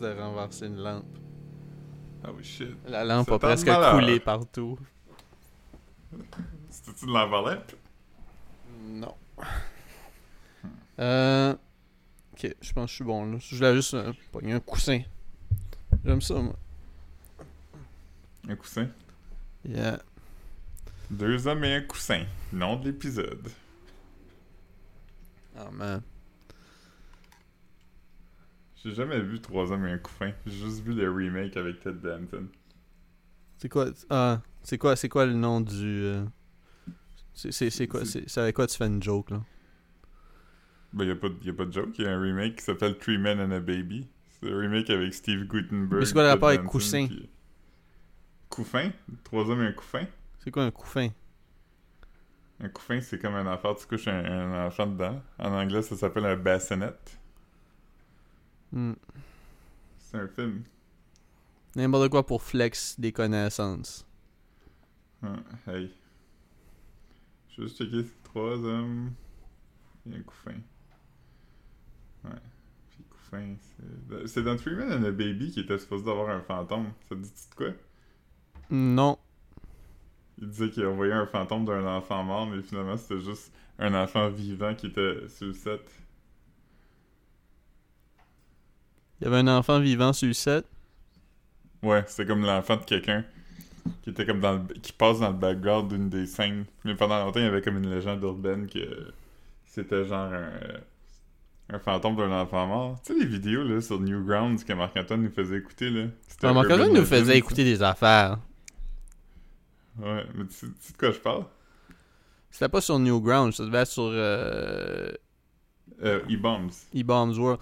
de renverser une lampe. Ah oui, shit. La lampe a presque coulé partout. C'était-tu de l'enveloppe? Non. Euh. Ok, je pense que je suis bon là. Je voulais juste euh, pogner un coussin. J'aime ça, moi. Un coussin? Yeah. Deux hommes et un coussin. Nom de l'épisode. Oh man. J'ai jamais vu Trois hommes et un coussin. J'ai juste vu le remake avec Ted Danson. C'est quoi Ah, c'est quoi c'est quoi le nom du euh, c'est c'est quoi avec quoi tu fais une joke là? Ben, y a, pas de- y a pas de joke. Y a un remake qui s'appelle Three Men and a Baby. C'est un remake avec Steve Gutenberg. Mais c'est quoi le Ted rapport avec coussin? Couffin? Trois hommes et un couffin? C'est quoi un couffin? Un couffin, c'est comme un enfant, tu couches un, un enfant dedans. En anglais, ça s'appelle un bassinet. Hmm. C'est un film. N'importe quoi pour flex des connaissances. Ah, hey. Je vais juste checker trois hommes et un couffin. Ouais. Puis couffin, c'est... C'est dans Three Men and a Baby qui était supposé d'avoir un fantôme. Ça te dit de quoi? Non. Il disait qu'il envoyait un fantôme d'un enfant mort, mais finalement c'était juste un enfant vivant qui était sur le set. Il y avait un enfant vivant sur le set. Ouais, c'était comme l'enfant de quelqu'un qui était comme dans le, qui passe dans le background d'une des scènes. Mais pendant longtemps, il y avait comme une légende urbaine que c'était genre un, un fantôme d'un enfant mort. Tu sais les vidéos là sur Newgrounds que Marc-Antoine nous faisait écouter là. Ah, Marc Urban Antoine nous faisait ça. écouter des affaires. Ouais, mais tu sais, tu sais de quoi je parle? C'était pas sur Newgrounds, ça devait être sur euh, Euh, E-Bombs. E-Bombs World.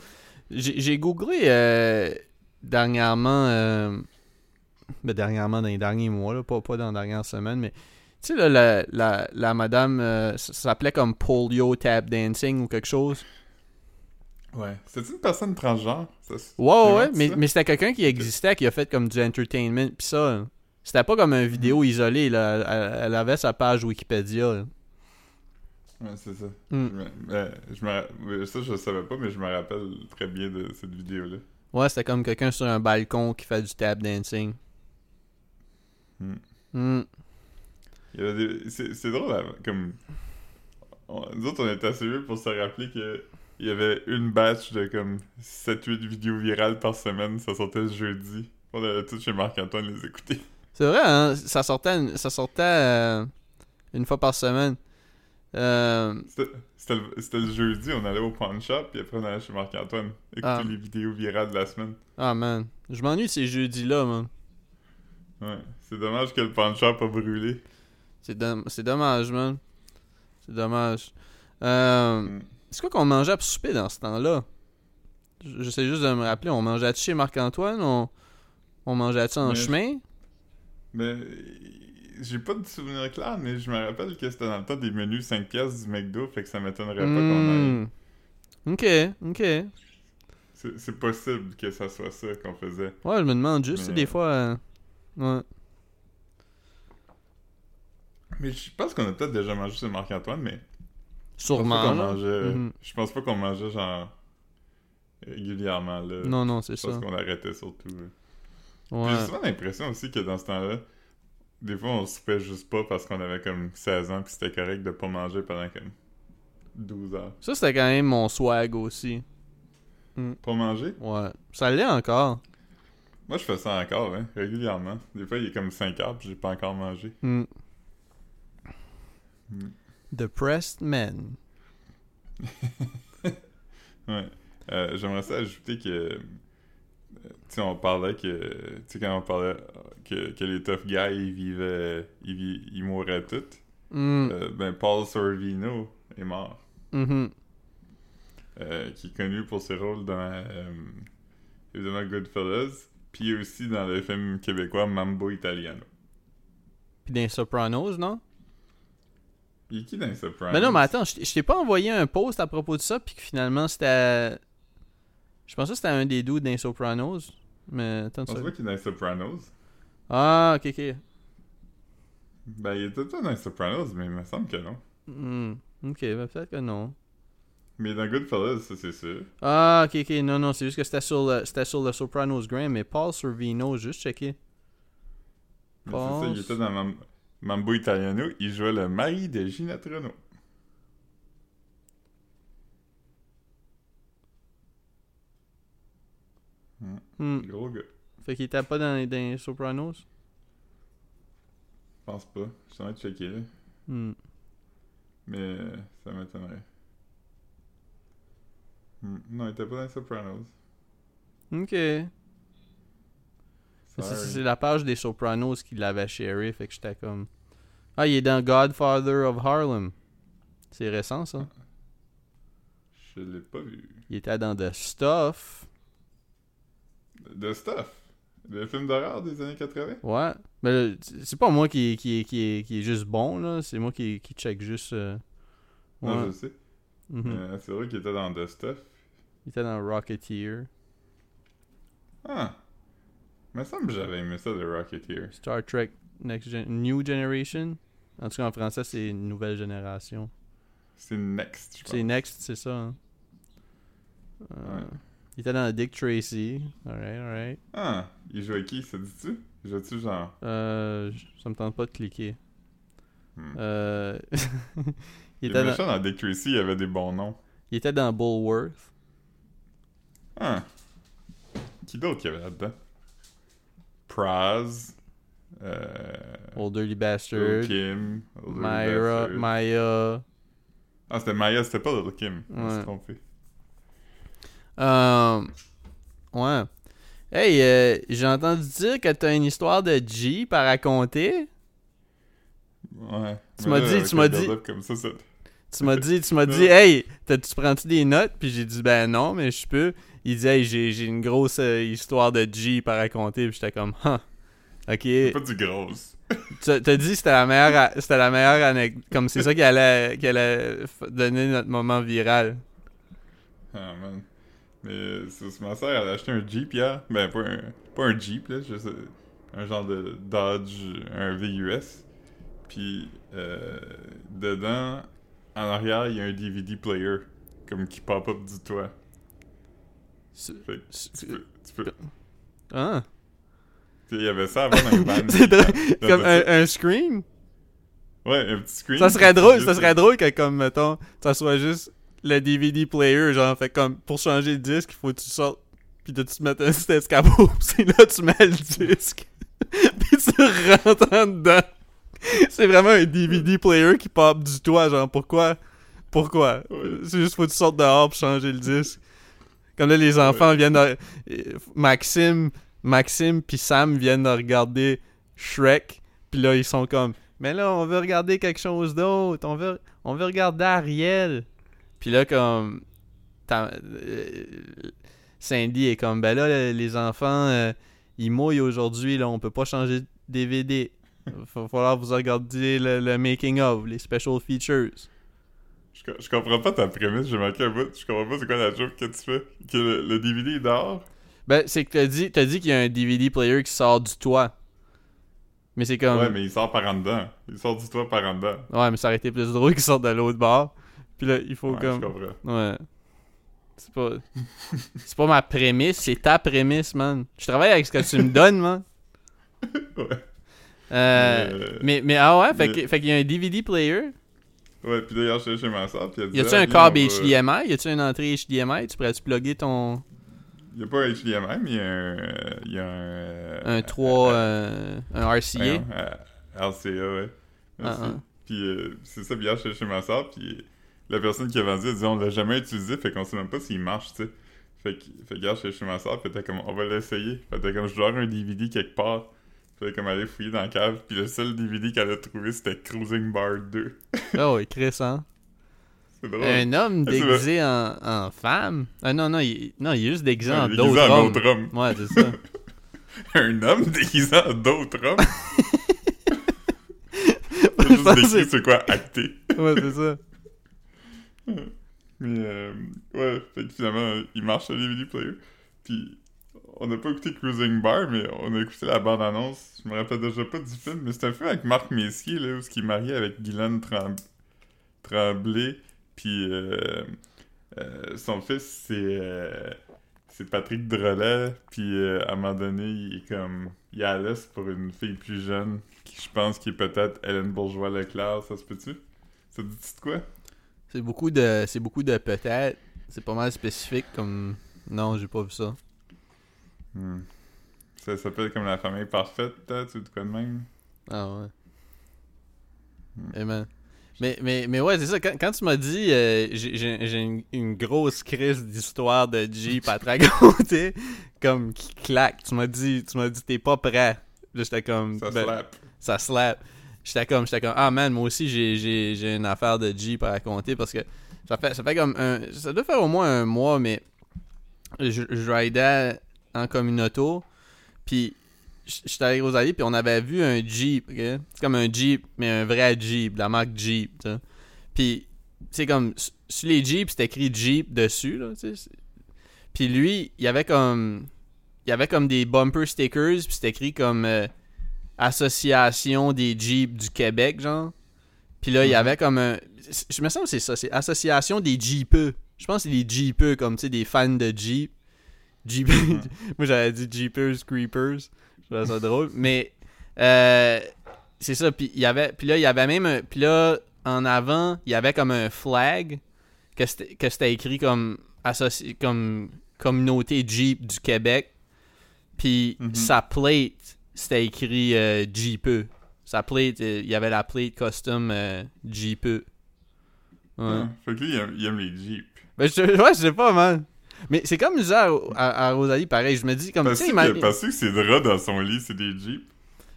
J'ai googlé euh, dernièrement, euh, ben dernièrement dans les derniers mois, là, pas, pas dans les dernières semaines, mais tu sais, là, la, la, la madame, euh, ça ça s'appelait comme polio tap dancing ou quelque chose. Ouais. C'était une personne transgenre? Ça, c'est- Ouais, ouais, ouais, mais, c'était quelqu'un qui existait, qui a fait comme du entertainment, pis ça, c'était pas comme une vidéo isolée, là, elle, elle avait sa page Wikipédia. là. Ouais, c'est ça. Hmm. Je me- mais je me, ça, je le savais pas, mais je me rappelle très bien de cette vidéo-là. Ouais, c'était comme quelqu'un sur un balcon qui fait du tap dancing. Avait des- C'est drôle, hein, comme. on- Nous autres, on était assez vieux pour se rappeler que il y avait une batch de comme 7-8 vidéos virales par semaine. Ça sortait jeudi. On allait tous chez Marc-Antoine les écouter. C'est vrai, hein? Ça sortait, ça sortait euh, une fois par semaine. Euh, C'était le, jeudi, on allait au pawn shop, puis après on allait chez Marc-Antoine écouter Ah. les vidéos virales de la semaine. Ah, man. Je m'ennuie ces jeudis-là, man. Ouais. C'est dommage que le pawn shop a brûlé. C'est dom- c'est dommage, man. C'est dommage. Euh, Mm. C'est quoi qu'on mangeait pour souper dans ce temps-là? Je- J'essaie juste de me rappeler. On mangeait-tu chez Marc-Antoine? On, on mangeait-tu en Mais chemin? Mais j'ai pas de souvenir clair, mais je me rappelle que c'était dans le temps des menus 5 piastres du McDo, fait que ça m'étonnerait pas qu'on aille. Hmm. Ok, ok. C'est possible que ça soit ça qu'on faisait. Ouais, je me demande juste, Mais- des fois... euh, Ouais. Mais je pense qu'on a peut-être déjà mangé chez Marc-Antoine, mais je pense Sûrement. Mhm. Je pense pas qu'on mangeait genre régulièrement là. Non, non, c'est je ça. pense qu'on arrêtait surtout. là. Ouais. J'ai souvent l'impression aussi que dans ce temps-là, des fois on soupait juste pas parce qu'on avait comme 16 ans, puis c'était correct de pas manger pendant comme 12 heures. Ça, c'était quand même mon swag aussi. Pas manger? Ouais. Ça l'est encore. Moi, je fais ça encore, hein, régulièrement. Des fois, il est comme 5 heures, puis j'ai pas encore mangé. Hmm. Hmm. Depressed men. Ouais. Euh, J'aimerais ça ajouter que. Tu sais, on parlait que. Tu sais, quand on parlait que, que les tough guys, ils vivaient. Ils, vi- ils mouraient tous. Hmm. Euh, ben, Paul Sorvino est mort. Mhm. Euh, qui est connu pour ses rôles dans. euh, évidemment, Goodfellas. Puis aussi dans le film québécois Mambo Italiano. Puis dans Sopranos, non? Il est qui dans Sopranos? Mais non, mais attends, je t'ai pas envoyé un post à propos de ça, puis que finalement c'était. Je pensais que c'était un des dans les Sopranos. Mais attends Je pas seconde. qu'il est dans Sopranos. Ah, ok, ok. Ben, il était dans Sopranos, mais il me semble que non. Hmm. Ok, ben peut-être que non. Mais dans Goodfellas, ça c'est sûr. Ah, ok, ok. Non, non, c'est juste que c'était sur le, c'était sur le Sopranos Grand, mais Paul Sorvino, juste checker. Mais c'est ça, il était dans Mam- Mambo Italiano, il jouait le mari de Gina Hmm. Gros gars. Fait qu'il était pas dans, les- dans les Sopranos? Je pense pas. Je suis en train de checker là. Hmm. Mais euh, ça m'étonnerait. Hmm, Non, il était pas dans les Sopranos. Ok. C'est la page des Sopranos qui l'avait sharé, fait que j'étais comme. Ah, il est dans Godfather of Harlem. C'est récent ça. Je l'ai pas vu. Il était dans The Stuff. The Stuff. Le film d'horreur des années 80. Ouais. Mais c'est pas moi qui, qui, qui, qui est juste bon, là. C'est moi qui, qui check juste. euh, Non, je sais. Mhm. Mais c'est vrai qu'il était dans The Stuff. Il était dans Rocketeer. Ah. Il me semble que j'avais aimé ça, The Rocketeer. Star Trek Next Gen New Generation. En tout cas, en français, c'est Nouvelle Génération. C'est Next, je pense. C'est Next, c'est ça. hein. Euh, Ouais. Il était dans Dick Tracy. Alright, alright. Ah, il jouait qui, ça dit-tu? Il jouait-tu genre... Euh, ça me tente pas de cliquer. Hmm. Euh, il, était dans, dans Dick Tracy, il avait des bons noms. il était dans Bullworth. Ah. Qui d'autre qu'il y avait là-dedans? Praz. Euh... Old Dirty Bastard. Kim. Lil Myra, Bastard. Maya. Ah, c'était Maya, c'était pas Little Kim. Je me suis Ouais. trompé. Euh, ouais. Hey, euh, j'ai entendu dire que t'as une histoire de Jeep à raconter. Ouais. Tu m'as dit- tu m'as dit- build-up Comme ça, ça... Tu m'as dit, tu m'as dit, hey, t'as- tu prends-tu des notes? Puis j'ai dit, ben non, mais je peux. Il dit, hey, j'ai une grosse euh, histoire de Jeep à raconter. Puis j'étais comme, huh. Ok. Pas du gros. Tu t'as dit c'était la meilleure, c'était la meilleure anecdote. Comme c'est ça qui allait, qui allait donner notre moment viral. Ah, man. Mais c'est ma soeur, elle a acheté un Jeep hier. Ben, pas un, pas un Jeep, là. juste, euh, un genre de Dodge, un VUS. Puis, euh, dedans, en arrière, il y a un DVD player. Comme qui pop-up du toit. Fait que c'est- tu peux. Tu peux Ah. sais, il y avait ça avant dans les drôle. Dans- Comme dans- un, un screen. Ouais, un petit screen. Ça serait drôle, ça serait drôle que comme mettons, ça soit juste le DVD player, genre fait comme pour changer le disque, il faut que tu sortes puis de tu mettre un petit escabeau, c'est là tu mets le disque. puis tu rentres en dedans. C'est vraiment un DVD player qui pop du toit, genre pourquoi? Pourquoi? C'est juste faut que tu sortes dehors pour changer le disque. Comme là les enfants viennent de... Maxime, Maxime puis Sam viennent de regarder Shrek, puis là ils sont comme mais là, on veut regarder quelque chose d'autre. On veut, on veut regarder Ariel. Puis là, comme. euh, Cindy est comme, ben là, les enfants, euh, ils mouillent aujourd'hui. Là, on peut pas changer de DVD. Il va falloir vous regarder le, le making of, les special features. Je, je comprends pas ta prémisse, j'ai manqué un bout. Je comprends pas c'est quoi la joke que tu fais. Que le, le DVD est dehors? Ben, c'est que t'as dit, t'as dit qu'il y a un DVD player qui sort du toit. Mais c'est comme. Ouais, mais il sort par en dedans. Il sort du toit par en dedans. Ouais, mais ça aurait été plus drôle qu'il sorte de l'autre bord. Puis là, il faut Ouais, comme. je. Ouais. C'est pas. c'est pas ma prémisse, c'est ta prémisse, man. Je travaille avec ce que tu me donnes, man. Ouais. Euh, Euh, mais, mais ah ouais, fait mais- qu'il y a un DVD player. Ouais, puis d'ailleurs, je suis chez ma soeur, puis elle Y a-tu un câble va- HDMI? Y a-tu une entrée HDMI? Tu pourrais-tu plugger ton. Il y a pas un HDMI, mais il y a un... euh, y a un... euh, Un 3. euh, un RCA? euh, RCA, ouais. Merci. Ah, ah. Puis euh, c'est ça, puis hier, je suis chez ma soeur, puis la personne qui a vendu, elle dit on l'a jamais utilisé, fait qu'on sait même pas s'il marche, tu sais. Fait que, fait que je suis chez ma soeur, elle était comme on va l'essayer. Fait que comme je dois avoir un DVD quelque part. Fait comme aller fouiller dans la cave, puis le seul DVD qu'elle a trouvé, c'était Cruising Bar 2. Oh, et Chris, hein? C'est drôle. Un homme Ah, déguisé en, en femme? Ah non, non, il, non, il est juste déguisé Ouais, en déguisé d'autres en hommes. autre homme. Ouais, c'est ça. Un homme déguisé en d'autres hommes? Juste décrit c'est- c'est quoi acter. Ouais, c'est ça. Mais euh, ouais, fait que finalement, il marche le DVD player. Puis on n'a pas écouté Cruising Bar, mais on a écouté la bande-annonce. Je me rappelle déjà pas du film, mais c'est un film avec Marc Messier, là, où il est marié avec Guylaine Trem- Tremblay, puis euh, euh, son fils, c'est Patrick Drolet, puis à un moment donné, il est comme... Il a l'est pour une fille plus jeune, qui je pense qui est peut-être Hélène Bourgeois-Leclerc, ça se peut-tu? Ça te dit de quoi? C'est beaucoup de. C'est beaucoup de peut-être. C'est pas mal spécifique comme. Non, j'ai pas vu ça. Hmm. Ça s'appelle comme la famille parfaite, ou de quoi de même? Ah ouais. Hmm. Mais, mais, mais ouais, c'est ça. Quand, quand tu m'as dit, euh, j'ai une, une grosse crise d'histoire de Jeep à te raconter, comme qui claque. Tu m'as dit, tu m'as dit, t'es pas prêt. J'étais comme. Ça ben, slap. ça slap. J'étais comme, j'étais comme, ah man, moi aussi j'ai, une affaire de Jeep à raconter parce que ça fait, comme un, ça doit faire au moins un mois, mais je, je ridais en communauto, puis j'étais allé aux alliés, puis on avait vu un Jeep, ok? C'est comme un Jeep, mais un vrai Jeep, la marque Jeep, tu sais. Puis, c'est comme, sur les Jeeps, c'était écrit Jeep dessus, là, tu sais. c'est- Puis lui, il y avait comme, il y avait comme des bumper stickers, puis c'était écrit comme... euh, Association des Jeeps du Québec, genre. Puis là, il y Mhm. avait comme un. Je me sens que c'est ça, c'est Association des Jeepeux. Je pense que c'est les Jeepeux, comme tu sais, des fans de Jeep. Jeep. Mhm. Moi, j'avais dit Jeepers, Creepers. Je trouvais ça drôle. Mais, euh, c'est ça. Puis, il y avait, puis là, il y avait même. un- Puis là, en avant, il y avait comme un flag que c'était que c'était écrit comme, associ- comme Communauté Jeep du Québec. Puis Mhm. sa plate, c'était écrit euh, Jeepeux. Sa plate, euh, il y avait la plate custom euh, Jeepeux. Ouais. Ah, Fait que lui, il aime, il aime les Jeeps. Ben, je, ouais, je sais pas, man. Mais c'est comme ça à, à, à Rosalie, pareil. Je me dis, comme, tu sais, parce que ses draps dans son lit, c'est des Jeeps.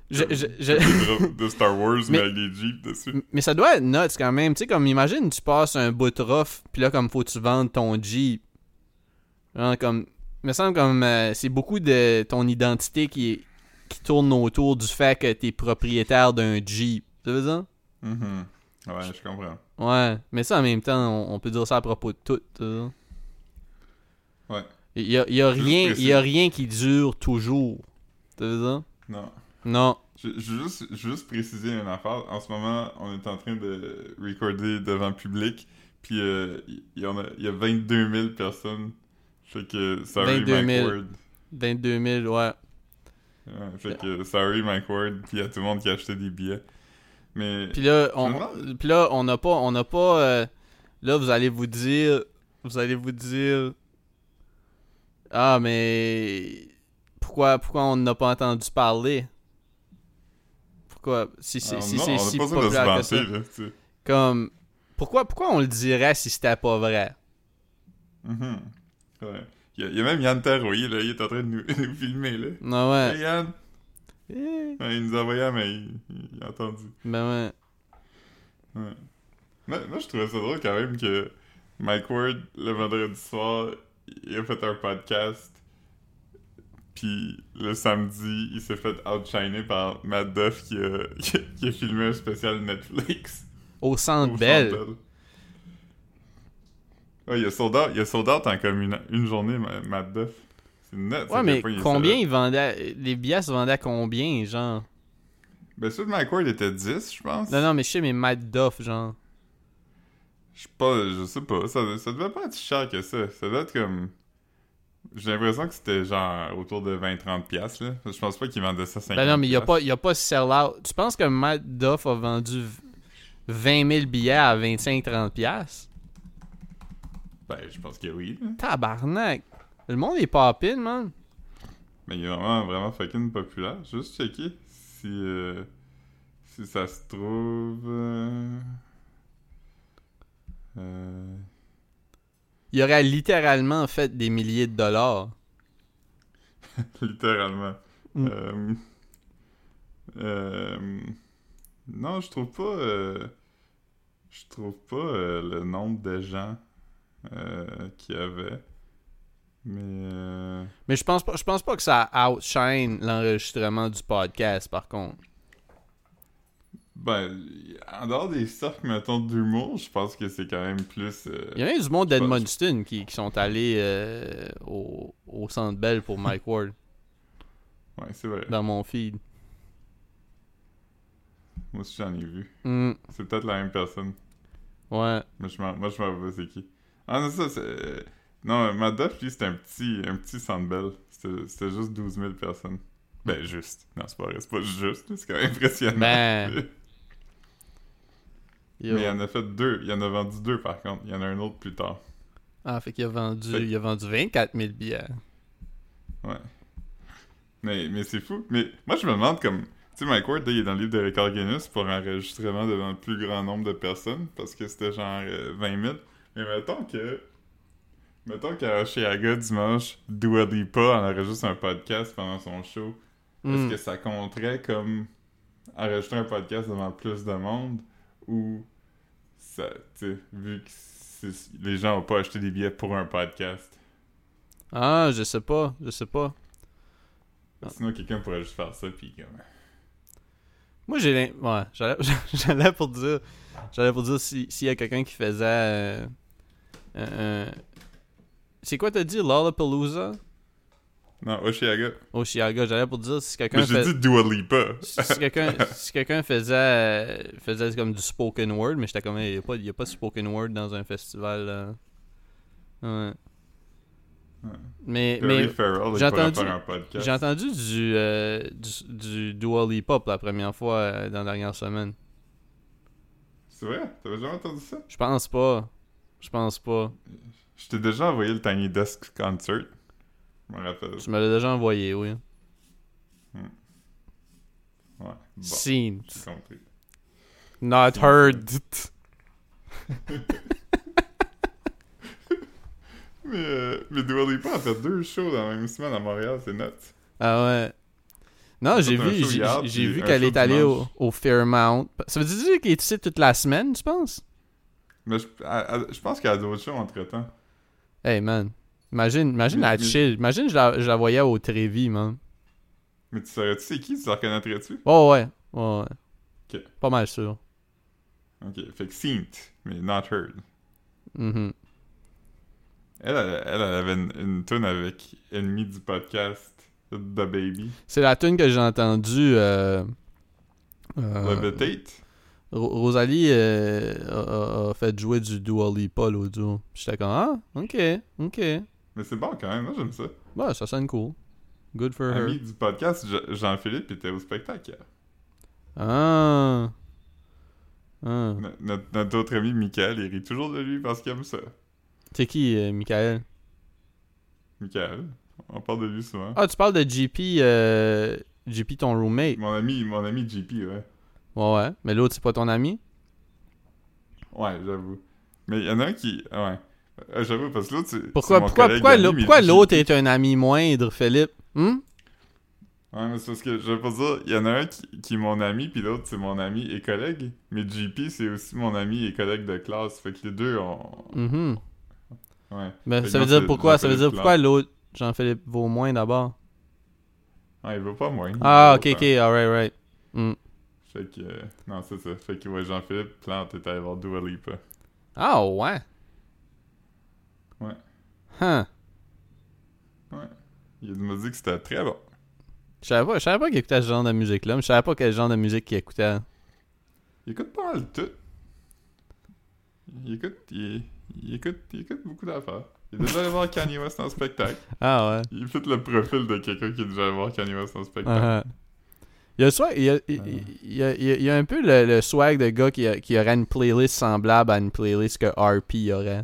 je- je- de Star Wars, mais, Mais- avec des Jeeps dessus. mais ça doit être nuts quand même. Tu sais, comme, imagine, tu passes un bout rough, puis là, comme, faut que tu vendes ton Jeep. Genre, comme, me semble comme, euh, c'est beaucoup de ton identité qui, est- qui tourne autour du fait que t'es propriétaire d'un Jeep. Tu veux dire? Mhm. Ouais, je comprends. Ouais, mais ça en même temps, on, on peut dire ça à propos de tout. tu vois. Ouais. Il y a, y a rien, y a rien qui dure toujours. Tu veux dire? Non. Non. Je, je veux juste, je veux juste préciser une affaire. En ce moment, on est en train de recorder devant public. Puis euh, il y, en a, il y a 22 000 personnes. Fait que sorry 22 Mike 000. Ward. 22 000, ouais. Ouais, fait que sorry Mike Ward. Puis il y a tout le monde qui a acheté des billets. Mais Puis là, on, demande- puis là, on n'a pas, on n'a pas. euh, là, vous allez vous dire, vous allez vous dire, ah mais pourquoi, pourquoi on n'a pas entendu parler? Pourquoi, si c'est, Ah, si a si pas que ça, là, tu sais. comme, pourquoi, pourquoi on le dirait si c'était pas vrai? Mhm. Ouais. Il y, a, il y a même Yann Taroyer, là, il est en train de nous, nous filmer, là. Non Hey ouais, Yann! Eh, Ouais, il nous a envoyé, mais il, il a entendu. ben ouais. Ouais. Moi, moi, je trouvais ça drôle quand même que Mike Ward, le vendredi soir, il a fait un podcast. Puis le samedi, il s'est fait outshiner par Matt Duff qui a, qui a, qui a filmé un spécial Netflix. Au Centre au Bell. Centre Bell. Ouais, il a sold out, il a sold out en comme une, une journée, Ma- Matt Duff. C'est net. Ouais, mais combien ils vendaient Les billets se vendaient à combien, genre? Ben, celui de Ward était 10, je pense. Non, non, mais je sais, mais Matt Duff, genre. Je sais pas, je sais pas. Ça, ça devait pas être si cher que ça. Ça devait être comme. J'ai l'impression que c'était genre autour de 20-30$, piastres, là. Je pense pas qu'ils vendaient ça 50$. Ben non, mais il n'y a, pas- y a pas sell-out. Tu penses que Matt Duff a vendu v- 20 000 billets à 25-30$? Ben, je pense que oui, là. Tabarnak! Le monde est poppin', man. Mais il est vraiment, vraiment fucking populaire. Juste checker si. euh, si ça se trouve. euh, euh, Il aurait littéralement fait des milliers de dollars. littéralement. Mm. Euh, euh, non, je trouve pas. euh, je trouve pas le nombre de gens euh, qu'il y avait. Mais. euh, Mais je pense pas, je pense pas que ça outshine l'enregistrement du podcast, par contre. ben, en dehors des cercles, mettons, d'humour, je pense que c'est quand même plus. euh, Il y a même du monde d'Edmundston qui, qui sont allés euh, au, au Centre Bell pour Mike Ward, Ouais, c'est vrai. dans mon feed. Moi aussi, j'en ai vu. Hmm, C'est peut-être la même personne. ouais. Mais je moi, je m'en rappelle c'est qui. Ah non, ça, c'est... Non, Madoff, lui, c'était un petit, un petit Sandbell. C'était c'était juste 12 000 personnes. Ben, juste. Non, c'est pas vrai, c'est pas juste, c'est quand même impressionnant. Ben. Yo. Mais il en a fait deux. Il en a vendu deux, par contre. Il y en a un autre plus tard. Ah, fait qu'il a vendu, Fait- il a vendu 24 000 billets. Ouais. Mais, mais c'est fou. Mais moi, je me demande comme. Tu sais, Mike Ward, là, il est dans le livre de record Guinness pour enregistrement devant le plus grand nombre de personnes parce que c'était genre euh, 20 000. Mais mettons que. Mettons qu'à Oshiaga, dimanche, Dua Lipa enregistre un podcast pendant son show. Est-ce Hmm. que ça compterait comme enregistrer un podcast devant plus de monde? Ou ça, tu vu que les gens n'ont pas acheté des billets pour un podcast? Ah, je sais pas, je sais pas. Ah. Sinon, quelqu'un pourrait juste faire ça, puis comme. Moi, j'ai l'im- Ouais, j'allais pour dire. J'allais pour dire si- s'il y a quelqu'un qui faisait. euh, un- un- C'est quoi t'as dit, Lollapalooza? Non, Oshiaga. Oshiaga, j'allais pour dire si quelqu'un Mais j'ai fait- dit Dua Lipa. si quelqu'un si faisait euh, faisait comme du spoken word mais j'étais comme il y a pas y a pas de spoken word dans un festival. Ouais. Ouais. Mais mais j'ai entendu- j'ai entendu du euh, du, du Dua Lipa pour la première fois euh, dans la dernière semaine. C'est vrai? T'avais jamais entendu ça? Je pense pas. Je pense pas. Je t'ai déjà envoyé le Tiny Desk Concert. Je me rappelle. Tu me l'as déjà envoyé, oui. Ouais. Bon, Seen. compris. Not Seen. heard. Mais, euh, mais Dua Lipa a fait deux shows dans la même semaine à Montréal, c'est nuts. Ah ouais. Non, j'ai vu, j'ai vu qu'elle est allée au, au Fairmount. Ça veut dire qu'elle est ici toute la semaine, tu penses? Mais je, je pense qu'il y a d'autres shows entre-temps. Hey man. Imagine, imagine Mais- la mais- chill. Imagine je la, je la voyais au Trévis, man. Mais tu saurais-tu c'est qui? Tu la reconnaîtrais-tu? Oh ouais. Ouais, ouais. Ok. Pas mal sûr. Ok, fait que Seen, mais not heard. Mhm. Elle, elle, elle, elle avait une, une tune avec Ennemi du podcast, The Baby. C'est la tune que j'ai entendue. Euh, euh, Levitate. Ro- Rosalie euh, a, fait jouer du Dua Lipa l'autre jour. J'étais comme, ah, ok, ok. Mais c'est bon quand même, moi j'aime ça. Ouais, ça sonne cool. Good for her. Ami du podcast, Je- Jean-Philippe était au spectacle hier. Ah. Ah. No- Notre, notre autre ami Michael, il rit toujours de lui parce qu'il aime ça. C'est qui, euh, Michael? Michael, on parle de lui souvent. Ah, tu parles de JP, euh, JP ton roommate. Mon ami, mon ami JP, ouais. Ouais, ouais. Mais l'autre, c'est pas ton ami? Ouais, j'avoue. Mais il y en a un qui. Ouais. Euh, j'avoue, parce que l'autre, c'est. Pourquoi, mon pourquoi, pourquoi, ami, l'autre est un ami moindre, Philippe? Hmm? Ouais, mais c'est parce que je veux pas dire, il y en a un qui, qui est mon ami, puis l'autre c'est mon ami et collègue. Mais JP c'est aussi mon ami et collègue de classe. Fait que les deux ont. Mhm. Ouais. Ben, ça veut dire pourquoi? Ça veut dire Jean-Philippe pourquoi l'autre, Jean-Philippe Vaumoin d'abord? Ah, il veut pas moins. Ah, ok, ok, alright, right. Hmm. Fait que. euh, non, c'est ça. Fait que ouais, Jean-Philippe Plante est allé voir Dua Lipa. Ah, ouais? Ouais. Huh. Il m'a dit que c'était très bon. Je savais pas, savais pas qu'il écoutait ce genre de musique-là, mais je savais pas quel genre de musique qu'il écoutait. Il écoute pas mal tout. Il écoute. Il, il écoute. Il écoute beaucoup d'affaires. Il est déjà allé voir Kanye West en spectacle. Ah, ouais. Il fait le profil de quelqu'un qui est déjà allé voir Kanye West en spectacle. Uh-huh. Il y a, le swag- il y a, il, il y a, il y a- il y a un peu le, le swag de gars qui, a- qui aurait une playlist semblable à une playlist que RP aurait.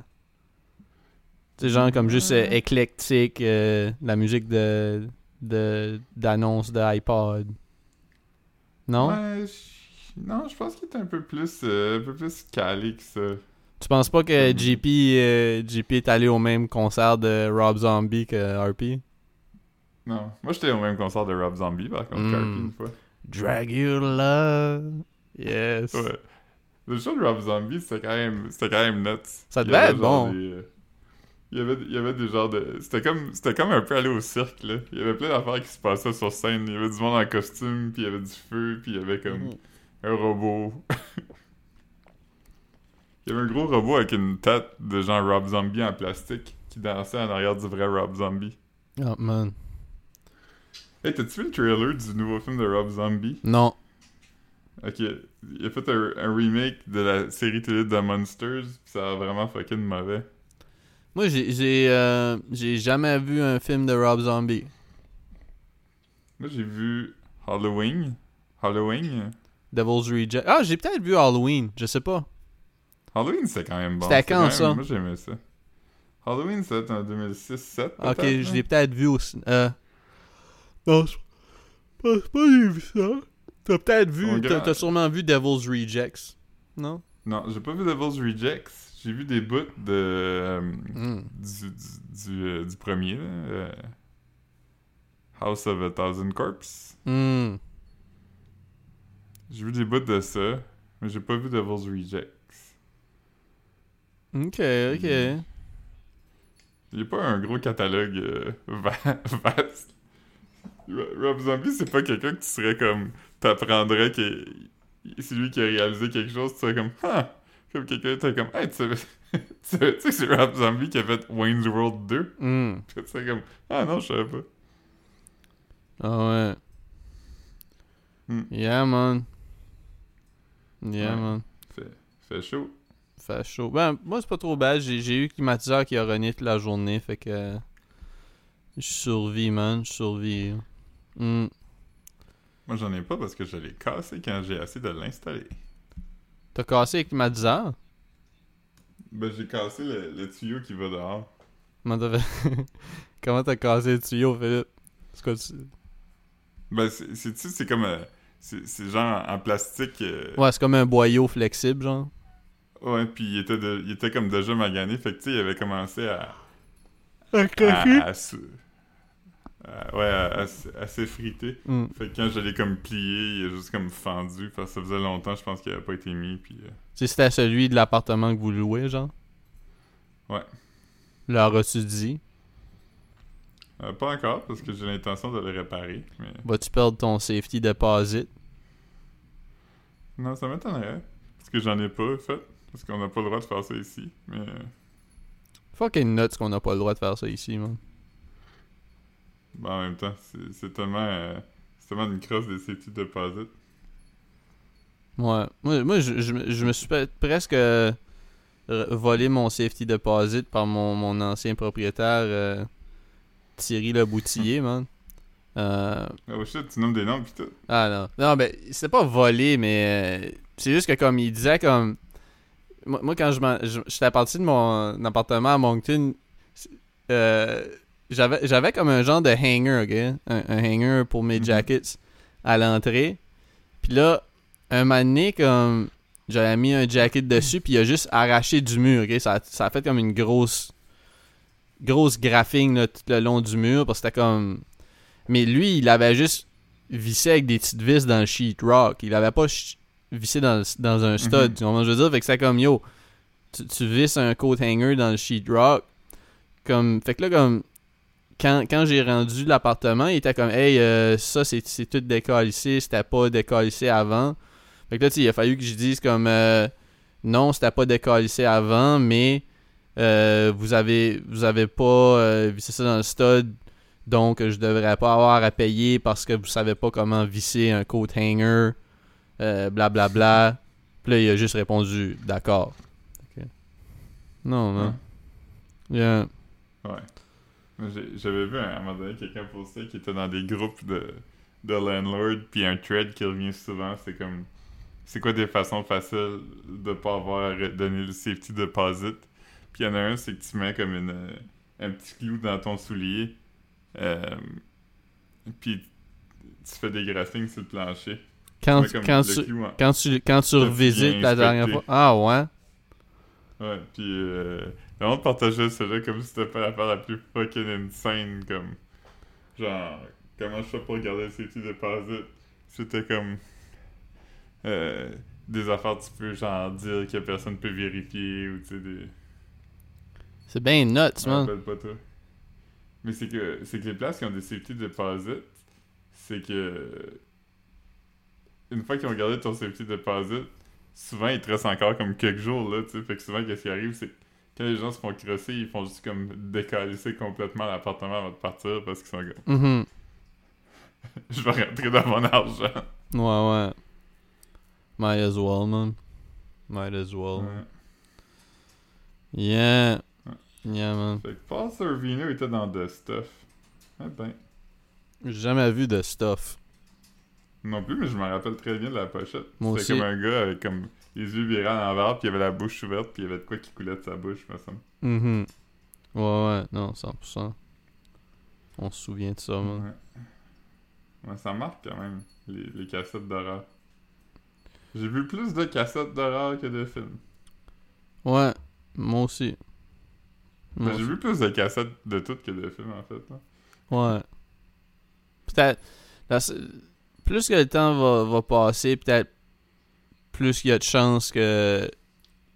C'est genre comme juste euh, éclectique, euh, la musique de de d'annonce de iPod. Non? Ouais, non, je pense qu'il est un peu plus, euh, un peu plus calé que ça. Tu penses pas que JP, euh, JP est allé au même concert de Rob Zombie que RP? Non, moi j'étais au même concert de Rob Zombie par contre, Mm. Une fois. Dragula. Yes. Ouais. Le show de Rob Zombie, c'était quand même, c'était quand même nuts. Ça devait être bon. des, euh, il y avait, il y avait des genres de, c'était comme, c'était comme un peu aller au cirque là. Il y avait plein d'affaires qui se passaient sur scène. Il y avait du monde en costume, puis il y avait du feu, puis il y avait comme Mhm. un robot. il y avait un gros robot avec une tête de genre Rob Zombie en plastique qui dansait en arrière du vrai Rob Zombie. Oh man. Hey, t'as-tu vu le trailer du nouveau film de Rob Zombie? Non. Ok, il a fait un, un remake de la série télé de Monsters, pis ça a vraiment fucking mauvais. Moi, j'ai j'ai euh, j'ai jamais vu un film de Rob Zombie. Moi, j'ai vu Halloween. Halloween? Devil's Reject. Ah, j'ai peut-être vu Halloween, je sais pas. Halloween, c'était quand même bon. C'était quand, même- ça? Moi, j'aimais ça. Halloween, c'était en 2006-7. Ok, je hein? l'ai peut-être vu aussi. Euh... Non, je pense pas j'ai vu ça. T'as peut-être vu, t'as grand- sûrement vu Devil's Rejects. Non? Non, j'ai pas vu Devil's Rejects. J'ai vu des bouts de, euh, Hmm. du, du, du, euh, du premier, là, euh, House of a Thousand Corpses. Hmm. J'ai vu des bouts de ça, mais j'ai pas vu Devil's Rejects. Ok, ok. Il y a pas un gros catalogue euh, va- vaste. Ro- Rob Zombie, c'est pas quelqu'un que tu serais comme. T'apprendrais que c'est lui qui a réalisé quelque chose, tu serais comme. Ah! Comme quelqu'un, t'es comme. Hey, tu sais que c'est Rob Zombie qui a fait Wayne's World 2? Hmm. Tu serais comme. Ah non, je savais pas. Ah ouais. Hmm. Yeah, man. Yeah, Ouais. man. Fait, fait chaud. Fait chaud. Ben, moi, c'est pas trop bad. J'ai j'ai eu le climatiseur qui a runné toute la journée, fait que... Je survis, man. Je survis. Hmm. Moi, j'en ai pas parce que je l'ai cassé quand j'ai essayé de l'installer. T'as cassé le climatiseur? Ben, j'ai cassé le, le tuyau qui va dehors. Comment t'as fait... Comment t'as cassé le tuyau, Philippe? C'est quoi tu... Ben, c'est, c'est- comme. euh, c'est, genre en plastique. euh, Ouais, c'est comme un boyau flexible, genre. Ouais, puis il était, de- il était comme déjà magané, fait que tu sais, il avait commencé à. Un à, à à- ouais, à s'effriter. Hmm. Fait que quand je l'ai comme plié, il a juste comme fendu, parce que ça faisait longtemps, je pense qu'il avait pas été mis, puis. euh, sais, c'était celui de l'appartement que vous louez, genre? Ouais. Leur as-tu dit? euh, pas encore, parce que j'ai l'intention de le réparer, mais. Vas-tu perdre ton safety deposit? Non, ça m'étonnerait. Parce que j'en ai pas fait, parce qu'on n'a pas le droit de faire ça ici, mais. euh, Fucking nuts qu'on n'a pas le droit de faire ça ici, man. Ben, en même temps, c'est, tellement. euh, c'est tellement une crosse des safety deposit. Ouais. Moi, moi je, je, me- je me suis presque euh, volé mon safety deposit par mon, mon ancien propriétaire, euh, Thierry Le Boutillier, man. Euh, Oh shit, tu nommes des noms, pis tout. Ah non. Non, ben, c'est pas volé, mais euh, c'est juste que comme il disait comme. Moi, moi, quand je j'étais parti de mon appartement à Moncton, euh, j'avais j'avais comme un genre de hanger, ok? Un, un hanger pour mes Mhm. jackets à l'entrée. Puis là, un moment donné, comme. J'avais mis un jacket dessus, puis il a juste arraché du mur, ok? Ça, a- ça a fait comme une grosse. Grosse graphing, là, tout le long du mur, parce que c'était comme. Mais lui, il avait juste vissé avec des petites vis dans le sheetrock. Il avait pas ch- vissé dans, le- dans un stud. Mhm. Tu comprends ce que je veux dire? Fait que c'est comme, yo, tu, tu visses un coat hanger dans le sheetrock. Comme, fait que là, comme, quand, quand j'ai rendu l'appartement, il était comme, hey, euh, ça, c'est c'est tout décalissé. C'était pas décalissé avant. Fait que là, tu il a fallu que je dise comme, euh, non, c'était pas décalissé avant, mais euh, vous avez vous avez pas euh, vissé ça dans le stud donc, je devrais pas avoir à payer parce que vous savez pas comment visser un coat hanger, euh, blablabla. Puis là, il a juste répondu d'accord. Non, non. Yeah. Ouais. J'avais vu à un moment donné quelqu'un poster qui était dans des groupes de, de landlord, puis un thread qui revient souvent, c'est comme c'est quoi des façons faciles de pas avoir à donner le safety deposit? Puis il y en a un, c'est que tu mets comme une, un petit clou dans ton soulier, euh, puis tu fais des graphings sur le plancher. Quand, Tu quand, tu, clou quand, tu, quand tu Quand tu revisites la dernière fois. Ah ouais. Ouais, puis euh, monde partageait cela comme si c'était pas l'affaire la plus fucking insane, comme genre comment je fais pour regarder le safety deposit. C'était comme euh, des affaires tu peux genre dire que personne peut vérifier ou tu sais des. C'est bien nuts, Je man. rappelle pas toi. Mais c'est que c'est que les places qui ont des safety deposit, c'est que une fois qu'ils ont regardé ton safety deposit, souvent ils te restent encore comme quelques jours là, tu sais. Fait que souvent qu'est-ce qui arrive, c'est que quand les gens se font crosser, ils font juste comme décalisser complètement l'appartement avant de partir parce qu'ils sont comme Mhm. je vais rentrer dans mon argent. Ouais, ouais. Might as well, man. Might as well. Ouais. Yeah. Yeah, man. Fait que Paul Sorvino était dans The Stuff. Ah ben. J'ai jamais vu de stuff. Non plus, mais je me rappelle très bien de la pochette. Moi C'était comme un gars avec comme les yeux virés à l'envers, puis il avait la bouche ouverte, puis il y avait de quoi qui coulait de sa bouche, me semble. Mhm. Ouais, ouais, non, 100%. On se souvient de ça, man. Ouais. Ouais, ça marque quand même, les, les cassettes d'horreur. J'ai vu plus de cassettes d'horreur que de films. Ouais, moi aussi. Ben, j'ai vu plus de cassettes de toutes que de films, en fait. là. Ouais. Peut-être. Plus que le temps va, va passer, peut-être plus il y a de chances que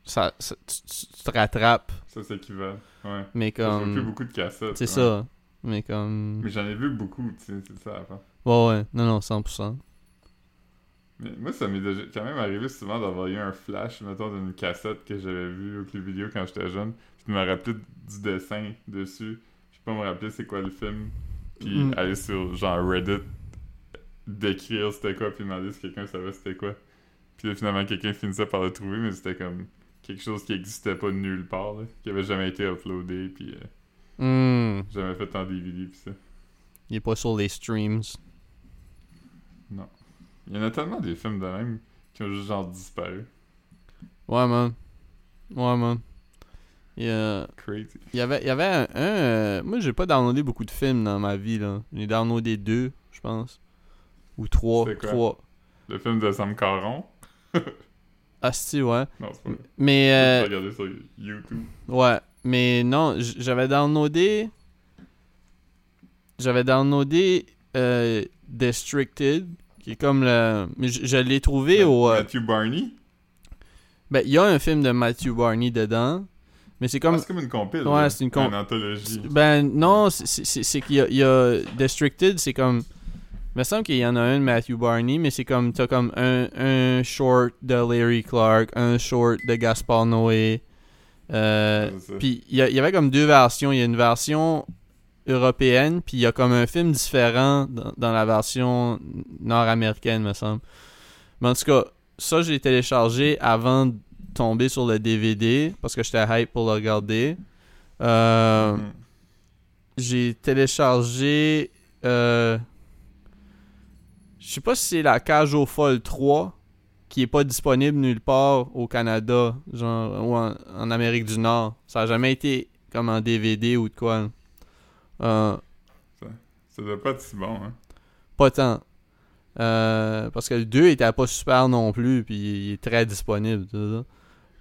ça, ça- tu, te rattrapes. Ça, c'est équivalent. Ouais. Mais Je vois plus comme. beaucoup de cassettes. C'est ouais. ça. Mais comme. Mais j'en ai vu beaucoup, tu sais, c'est ça avant. Ouais, ouais. Non, non, 100%. Mais moi, ça m'est déjà quand même arrivé souvent d'avoir eu un flash, mettons, d'une cassette que j'avais vue au club vidéo quand j'étais jeune, puis de me rappeler du dessin dessus, puis pas me rappeler c'est quoi le film, puis Mm. aller sur genre Reddit, décrire c'était quoi, puis demander si quelqu'un savait c'était quoi. Puis là, finalement, quelqu'un finissait par le trouver, mais c'était comme quelque chose qui existait pas de nulle part, là, qui avait jamais été uploadé, puis euh, Hmm. jamais fait en DVD, puis ça. Il est pas sur les streams. Il y en a tellement des films de même qui ont juste genre disparu. Ouais, man. Ouais, man. Il y, a- Crazy. il y avait, il y avait un. un, euh, moi, j'ai pas downloadé beaucoup de films dans ma vie, là. J'ai downloadé deux, je pense. Ou trois. Quoi? Trois. Le film de Sam Caron? Ah, si, ouais. Non, c'est pas vrai. Mais. euh, J'ai regardé sur YouTube. Ouais, mais non, j'avais downloadé. J'avais downloadé euh, Districted, qui est comme le. Je, je l'ai trouvé au. euh, Matthew Barney? ben, il y a un film de Matthew Barney dedans, mais c'est Comme... comme. c'est comme une compile. Ouais, c'est une com- Une anthologie. Ben, non, c'est- qu'il y y a Districted, c'est comme. Il me semble qu'il y en a un de Matthew Barney, mais c'est comme. T'as comme un, un short de Larry Clark, un short de Gaspar Noé. Euh. Puis il y, avait comme deux versions. Il y a une version européenne, puis il y a comme un film différent dans, dans la version nord-américaine, me semble. Mais en tout cas, ça, je l'ai téléchargé avant de tomber sur le DVD, parce que j'étais hype pour le regarder. Euh, Mhm. J'ai téléchargé... Euh, je sais pas si c'est la Cage aux Folles 3, qui est pas disponible nulle part au Canada, genre, ou en, en Amérique du Nord. Ça a jamais été comme en DVD ou de quoi. Euh, Ça doit pas être si bon, hein. pas tant. Euh, parce que le 2 était pas super non plus, puis il est très disponible. tout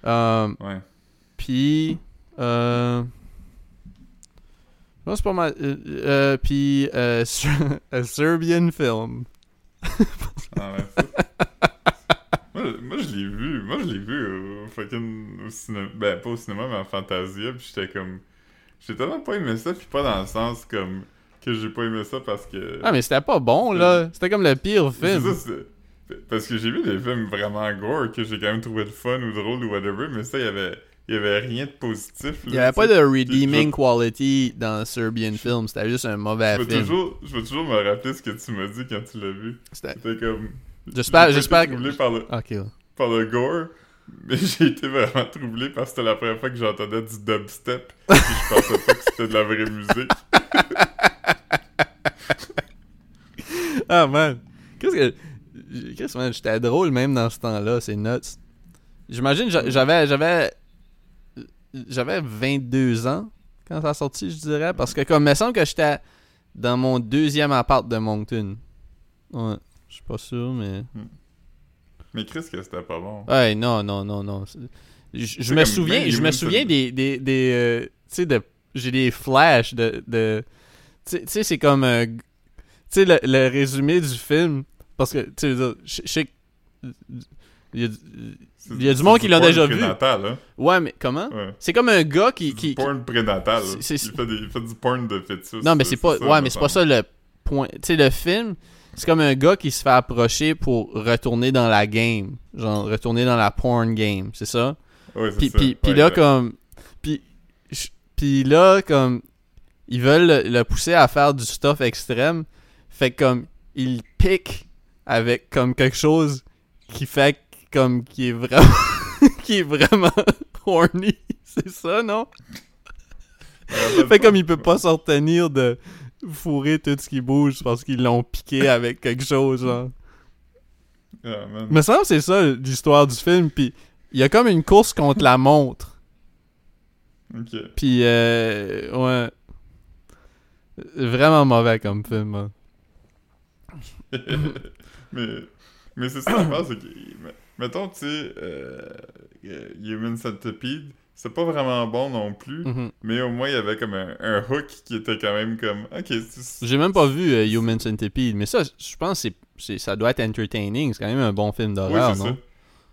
ça. Euh, Ouais. puis... Euh, je pense pas mal... puis... Serbian film. Ah, ouais, moi, moi, je l'ai vu. Moi, je l'ai vu au fucking. Au cinéma. Ben, pas au cinéma, mais en Fantasia. Puis j'étais comme. J'ai tellement pas aimé ça. Puis pas dans le sens comme. Que j'ai pas aimé ça parce que. Ah, mais c'était pas bon, là. C'était comme le pire film. ça, Parce que j'ai vu des films vraiment gore que j'ai quand même trouvé le fun ou drôle ou whatever, mais ça, il y avait, il y avait rien de positif. Il y avait pas de redeeming je- quality dans Serbian film. C'était juste un mauvais Je veux, film. toujours, je veux toujours me rappeler ce que tu m'as dit quand tu l'as vu. C'était- comme. J'espère- j'espère que- troublé par le, par le gore, mais j'ai été vraiment troublé parce que c'était la première fois que j'entendais du dubstep. et je pensais pas que c'était de la vraie musique. Ah, man. Qu'est-ce que. Qu'est-ce que, man, j'étais drôle même dans ce temps-là. C'est nuts. J'imagine, j'a- j'avais. J'avais. J'avais 22 ans quand ça a sorti, je dirais. Parce que, comme, il me semble que j'étais dans mon deuxième appart de Moncton. Ouais. Je suis pas sûr, mais. Mais Chris, que c'était pas bon. Ouais, non, non, non, non. Je, me souviens, je me souviens des, des, des euh, tu sais, de, j'ai des flashs de, de, tu sais- c'est comme, euh, tu sais, le, le résumé du film, parce que, tu sais, je sais il y a, il y a du monde qui l'a déjà vu. hein. ouais, mais comment? Ouais. C'est comme un gars qui, C'est qui, du porn prénatal. Il, fait des- il fait du porn de fœtus. non, mais c'est pas, ouais, me mais c'est pas ça le point, tu sais, le film, c'est comme un gars qui se fait approcher pour retourner dans la game, genre, retourner dans la porn game, c'est ça? Ouais, c'est Puis, ça. puis, puis Ouais, là, ouais. comme. Puis, puis là, comme. Ils veulent le, le pousser à faire du stuff extrême. Fait que, comme. Ils piquent avec, comme, quelque chose qui fait, que, comme, qui est vraiment. qui est vraiment horny. C'est ça, non? fait comme il peut pas s'en retenir de fourrer tout ce qui bouge parce qu'ils l'ont piqué avec quelque chose, genre. Ah, semble que c'est ça l'histoire du film, puis il y a comme une course contre la montre. Ok. Puis, euh, ouais. Vraiment mauvais comme film, hein. mais mais c'est ça l'affaire, c'est que. Mettons, tu sais, euh, Human Centipede, c'est pas vraiment bon non plus, Mhm. mais au moins il y avait comme un, un hook qui était quand même comme. Ok, c'est- J'ai même pas vu euh, Human Centipede, mais ça, je pense que c'est- ça doit être entertaining. C'est quand même un bon film Oui, d'horreur, c'est ça. non?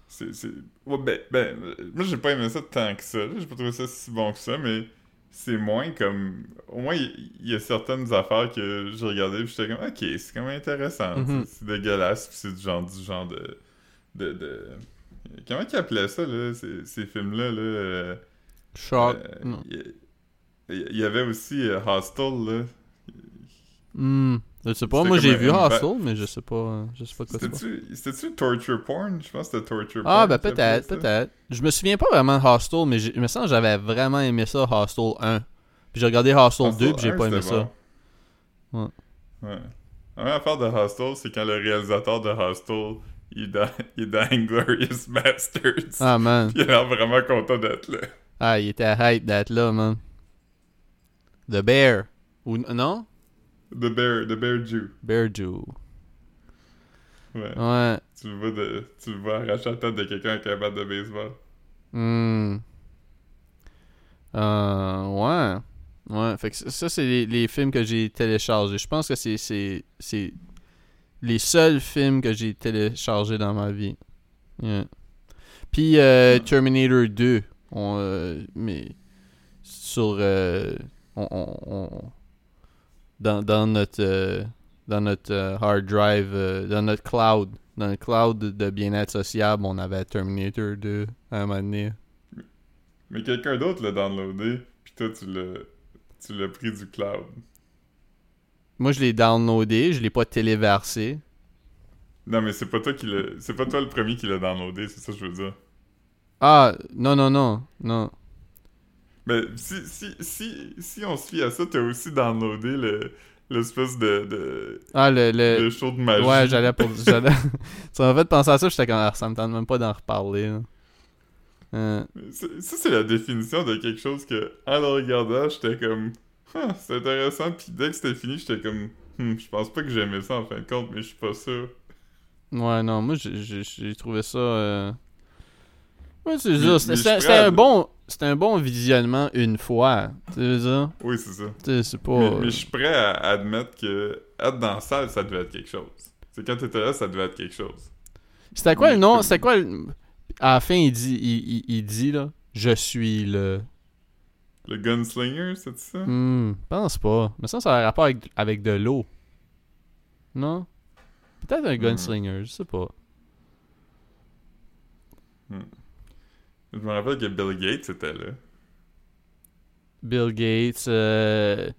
C'est, c'est... Ouais, ben, ben, moi j'ai pas aimé ça tant que ça. J'ai pas trouvé ça si bon que ça, mais c'est moins comme. Au moins, il y, a certaines affaires que j'ai regardées et j'étais comme, ok, c'est quand même intéressant. Mhm. C'est dégueulasse, puis c'est du genre, du genre de. De, de... Comment qu'ils appelaient ça, là, ces, ces films-là, là? euh, Shock. euh. Il y, il y avait aussi euh, Hostel, là. Hmm, Je sais pas, moi j'ai vu Hustle, mais je sais pas, euh, je sais pas quoi c'est. C'était-tu, Torture Porn? Je pense que c'était Torture Ah, Porn. ben qu'ils appelaient peut-être, peut-être. Je me souviens pas vraiment de Hostel, mais il me semble que j'avais vraiment aimé ça, Hostel 1. Puis j'ai regardé Hostel 2, puis j'ai pas aimé ça. bon. Ouais. La même affaire de Hostel, c'est quand le réalisateur de Hostel, il est dans, il est dans Inglourious Bastards. Ah, man. Il l'air vraiment content d'être là. Ah, il était hype d'être là, man. The Bear. Ou non? The Bear, the Bear Jew. Bear Jew. Ouais. Ouais. Tu le vois de, tu le vois arracher la tête de quelqu'un avec un bat de baseball. Hmm. Euh, ouais. Ouais. Fait que ça, c'est les, les films que j'ai téléchargés. Je pense que c'est les seuls films que j'ai téléchargés dans ma vie. Yeah. Puis euh, Terminator 2. On, euh, mais sur. euh, on, on- on- dans, dans notre. dans notre hard drive. dans notre cloud. Dans le cloud de bien-être sociable, on avait Terminator 2 à un moment donné. Mais quelqu'un d'autre l'a downloadé, puis toi, tu l'as, tu l'as pris du cloud. Moi, je l'ai downloadé, je l'ai pas téléversé. Non, mais c'est pas toi qui l'a, c'est pas toi le premier qui l'a downloadé, c'est ça que je veux dire. Ah, non, non, non, non. Mais si, si, si, si on se fie à ça, t'as aussi downloadé le, l'espèce de, de, Ah, le... le... de show de magie. Ouais, j'allais pour... j'allais- ça m'a fait penser à ça, j'étais comme, ah, ça me tente même pas d'en reparler. là. Euh, ça, c'est la définition de quelque chose que, en le regardant, j'étais comme, ah, c'est intéressant, puis dès que c'était fini, j'étais comme, Hmm, je pense pas que j'aimais ça en fin de compte, mais je suis pas sûr. ouais, non, moi, j'ai- trouvé ça... euh, Ouais, c'est ça, c'était un bon... C'était un bon visionnement une fois, tu veux dire? Oui, c'est ça. C'est pas... Mais, mais je suis prêt à admettre que être dans la salle, ça devait être quelque chose. C'est quand t'étais là, ça devait être quelque chose. C'était quoi le nom? C'était quoi le... À la fin, il dit, il, il- il dit, là, « Je suis le... Le gunslinger, c'est ça? Hmm, pense pas. Mais ça, ça a un rapport avec, avec de l'eau. Non? Peut-être un gunslinger, je sais pas. Je me rappelle que Bill Gates était là. Bill Gates, euh,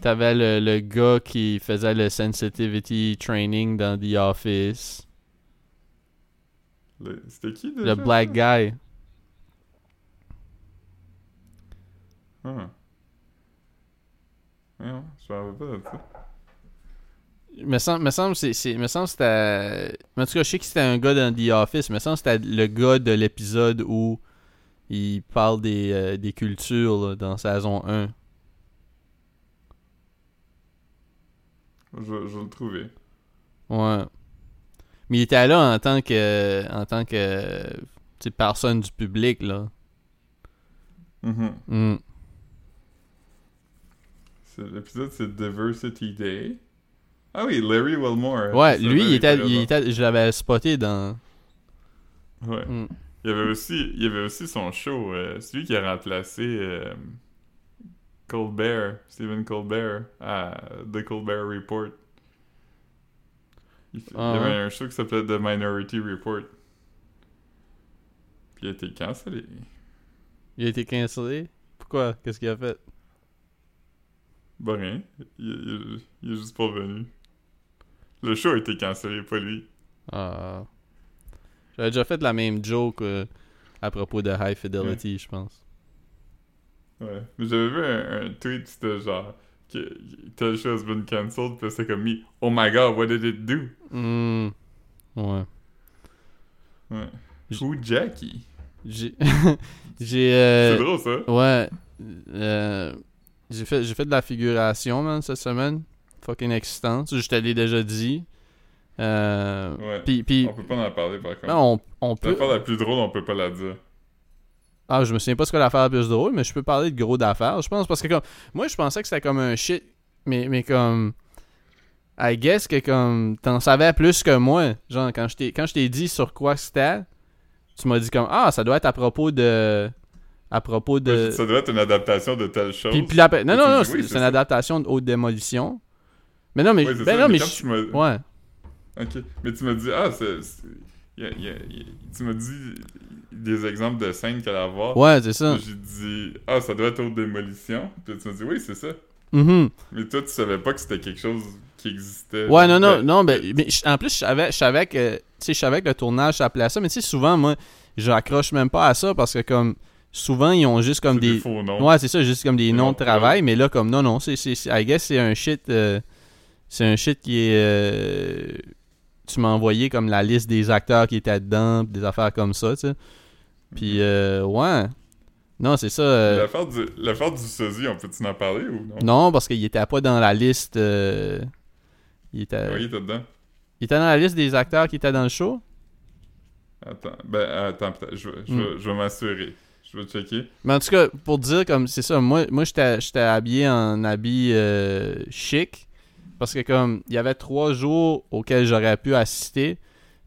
t'avais le, le gars qui faisait le sensitivity training dans The Office. C'était qui déjà? Le black guy. Ah. Non, je rappelle pas de ça. Me semble, me semble, c'est, c'est- me semble que c'était. En tout cas, je sais que c'était un gars dans The Office. Me semble que c'était le gars de l'épisode où il parle des, euh, des cultures là, dans saison 1. Je, je le trouver. Ouais. Mais il était là en tant que en tant que personne du public là. Mhm. Mm. L'épisode, c'est Diversity Day. Ah oui, Larry Wilmore. Ouais, lui il était, il était je l'avais spoté dans Ouais. Mm. Il y avait aussi, il y avait aussi son show. euh, c'est lui qui a remplacé euh, Colbert, Stephen Colbert, à The Colbert Report. Il, Ah y avait ouais? un show qui s'appelait The Minority Report. Puis il a été cancellé. il a été cancellé? Pourquoi? Qu'est-ce qu'il a fait? Bah rien. Il, il- il est juste pas venu. Le show a été cancellé, pas lui. Ah. J'avais déjà fait la même joke euh, à propos de High Fidelity, je pense. Ouais. Mais j'avais vu un, un tweet, c'était genre que telle chose been cancelled, puis c'est comme me. Oh my god, what did it do? Hmm. Ouais. Ouais. Who Jackie? J'ai. j'ai. euh, C'est drôle ça. Ouais. Euh, j'ai fait, j'ai fait de la figuration, man, cette semaine. Fucking excitant. Je te l'ai déjà dit. Euh, Ouais. On peut pas en parler par contre. non, on, on peut. L'affaire la plus drôle, on peut pas la dire. Ah, je me souviens pas ce que l'affaire la plus drôle, mais je peux parler de gros d'affaires, je pense. Parce que, comme. Moi, je pensais que c'était comme un shit. Mais, mais comme. I guess que, comme. T'en savais plus que moi. Genre, quand je t'ai dit sur quoi c'était, tu m'as dit, comme. Ah, ça doit être à propos de. À propos de. Ça doit être une adaptation de telle chose. Puis, puis non, non, non, c'est oui, c'est c'est une ça. adaptation de Haute Démolition. Mais non, mais. Ouais, ben ça, non, mais. je- Ouais. Ok. Mais tu m'as dit, ah, c'est. Tu m'as dit des exemples de scènes qu'elle allait avoir. Ouais, c'est ça. J'ai dit, ah, ça doit être haute démolition. Puis tu m'as dit, oui, c'est ça. Mhm. Mais toi, tu savais pas que c'était quelque chose qui existait. Ouais, non, non, Ben, non, ben, mais je- en plus, je savais, je savais que, je savais que le tournage s'appelait à ça, mais tu sais, souvent, moi, je raccroche même pas à ça parce que, comme, souvent, ils ont juste comme des. faux noms. Ouais, c'est ça, juste comme des noms de travail, mais là, comme, non, non, c'est, c'est, c'est- I guess, c'est un shit, euh, c'est un shit qui est, euh, tu m'as envoyé comme la liste des acteurs qui étaient dedans, des affaires comme ça, tu sais. Puis, euh, ouais. Non, c'est ça. euh, L'affaire du, l'affaire du sosie, on peut-tu en parler ou non? non, parce qu'il était pas dans la liste. il, était, Oui, il était dedans. il était dans la liste des acteurs qui étaient dans le show? Attends, ben, attends, peut-être. Je, je, Hmm. je vais m'assurer. Je vais checker. Mais en tout cas, pour dire comme c'est ça, moi, moi j'étais habillé en habit euh, chic. Parce que comme il y avait trois jours auxquels j'aurais pu assister.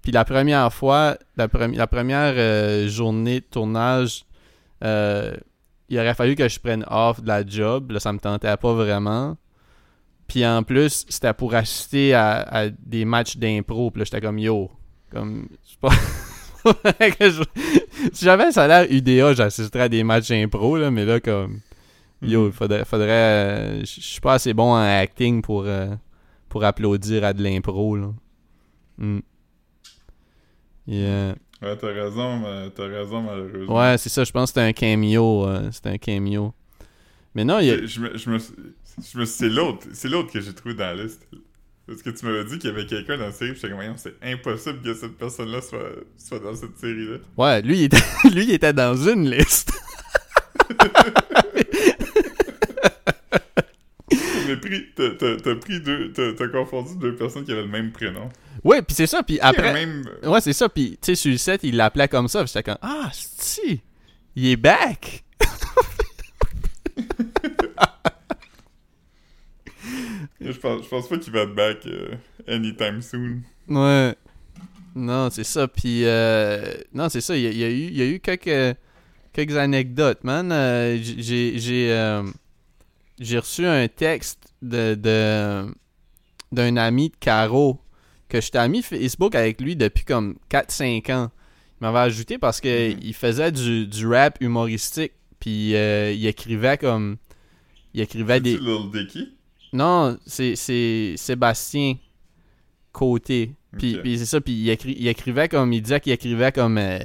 Puis la première fois, la, la première euh, journée de tournage, euh, il aurait fallu que je prenne off de la job. Là, ça me tentait pas vraiment. Puis en plus, c'était pour assister à, des matchs d'impro. Puis là, j'étais comme yo. Comme, c'est pas. si j'avais un salaire UDA, j'assisterais à des matchs impro, là, mais là, comme. Yo, il faudrait. faudrait euh, je suis pas assez bon en acting pour, euh, pour applaudir à de l'impro, là. Mm. Yeah. Ouais, t'as raison, t'as raison, malheureusement. Ouais, c'est ça, je pense que c'était un cameo. euh, c'était un cameo. Mais non, il y a. Je, je me, je me, suis- je me, c'est l'autre, c'est l'autre que j'ai trouvé dans la liste. Parce que tu m'avais dit qu'il y avait quelqu'un dans la série, j'étais comme, Voyons, c'est impossible que cette personne-là soit, soit dans cette série-là. Ouais, lui, il était, lui, il était dans une liste. T'as pris, t'as pris deux, t'as, confondu deux personnes qui avaient le même prénom. Ouais, puis c'est ça, puis Après... Même... Ouais, c'est ça, puis tu sais, sur le set, il l'appelait comme ça, puis j'étais comme, ah, si, il est back. Je pense, je pense pas qu'il va être back euh, anytime soon. Ouais. Non, c'est ça. Puis, euh, non, c'est ça. Il y, a- il y a eu, il y a eu quelques, quelques anecdotes, man. Euh, j'ai, j'ai, j'ai reçu un texte de, de, d'un ami de Caro que j'étais ami Facebook avec lui depuis comme 4-5 ans. Il m'avait ajouté parce que Mhm. il faisait du, du rap humoristique. Puis, euh, il écrivait comme. Il écrivait des. Dicky? Non, c'est, Sébastien Côté. Puis, c'est ça, puis il, écri- il écrivait comme, il disait qu'il écrivait comme euh,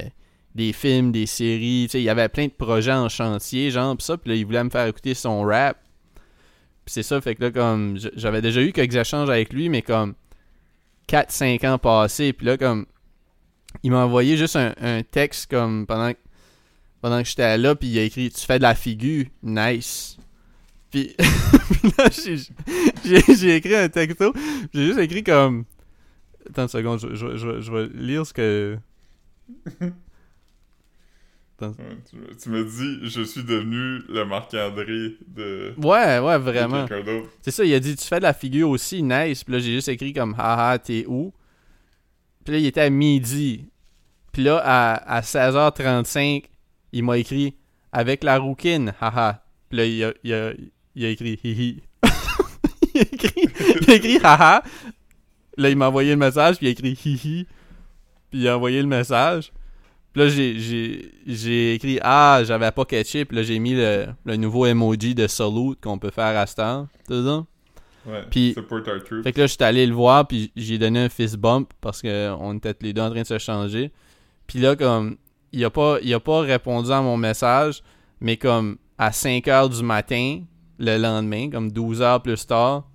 des films, des séries, tu sais, il y avait plein de projets en chantier, genre, pis ça, puis là, il voulait me faire écouter son rap. Puis c'est ça, fait que là, comme, j'avais déjà eu quelques échanges avec lui, mais comme 4-5 ans passés, puis là, comme, il m'a envoyé juste un, un texte, comme, pendant, que- pendant que j'étais là, puis il a écrit « Tu fais de la figure, nice ». Puis, puis là, j'ai- écrit un texto, j'ai juste écrit comme... Attends une seconde, je, je, je, je vais lire ce que... Ouais, tu, me- dis, je suis devenu le Marc-André de, Ouais, ouais, vraiment. C'est ça, il a dit tu fais de la figure aussi, nice. Puis là, j'ai juste écrit comme haha, t'es où? Puis là, il était à midi. Puis là, à, à 16h35, il m'a écrit avec la rouquine, haha. Puis là, il a, il a, il a écrit hihi. il, a écrit, il a écrit haha. Là, il m'a envoyé le message, puis il a écrit hihi. Puis il a envoyé le message. Puis là, j'ai, j'ai, j'ai écrit Ah, j'avais pas catché. Puis là, j'ai mis le, le nouveau emoji de salute qu'on peut faire à. C'est ça? Ouais, Puis-. Fait que là, j'étais allé le voir, puis j'ai donné un fist bump parce qu'on était tous les deux en train de se changer. Puis là, comme, il a pas, il a pas répondu à mon message, mais comme, à 5 heures du matin, le lendemain, comme 12 heures plus tard,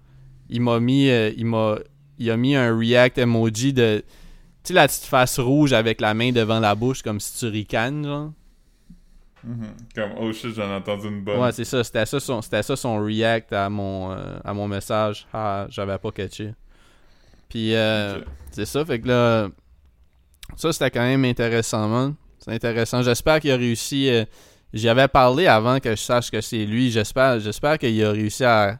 il m'a mis, euh, il m'a, il a mis un react emoji de, tu sais, la petite face rouge avec la main devant la bouche, comme si tu ricanes, genre. Mhm. Comme, oh shit, j'en ai entendu une bonne. Ouais, c'est ça. C'était ça, son, c'était ça son react à mon, euh, à mon message. Ah, j'avais pas catché. Puis, euh, c'est ça. Fait que là, ça, c'était quand même intéressant, man. C'est intéressant. J'espère qu'il a réussi. J'y avais parlé avant que je sache que c'est lui. J'espère, j'espère qu'il a réussi à,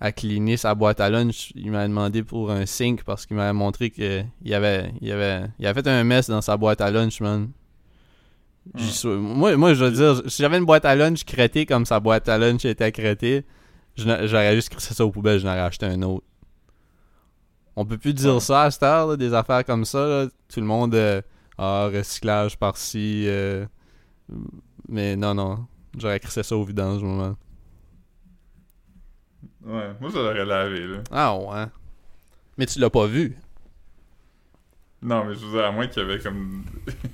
à cleaner sa boîte à lunch. Il m'a demandé pour un sync parce qu'il m'avait montré qu'il avait, il avait, il avait fait un mess dans sa boîte à lunch, man. Hmm. Moi, moi, je veux dire, si j'avais une boîte à lunch crétée comme sa boîte à lunch était crétée, j'aurais juste crissé ça aux poubelles, je n'aurais acheté un autre. On peut plus dire Ouais. ça à cette heure, là, des affaires comme ça. là. Tout le monde, euh, ah, recyclage par-ci. euh, mais non, non. J'aurais crissé ça au vidange, moment. Ouais, moi, je l'aurais lavé, là. Ah ouais. Mais tu l'as pas vu. Non, mais je veux dire, à moins qu'il y avait comme.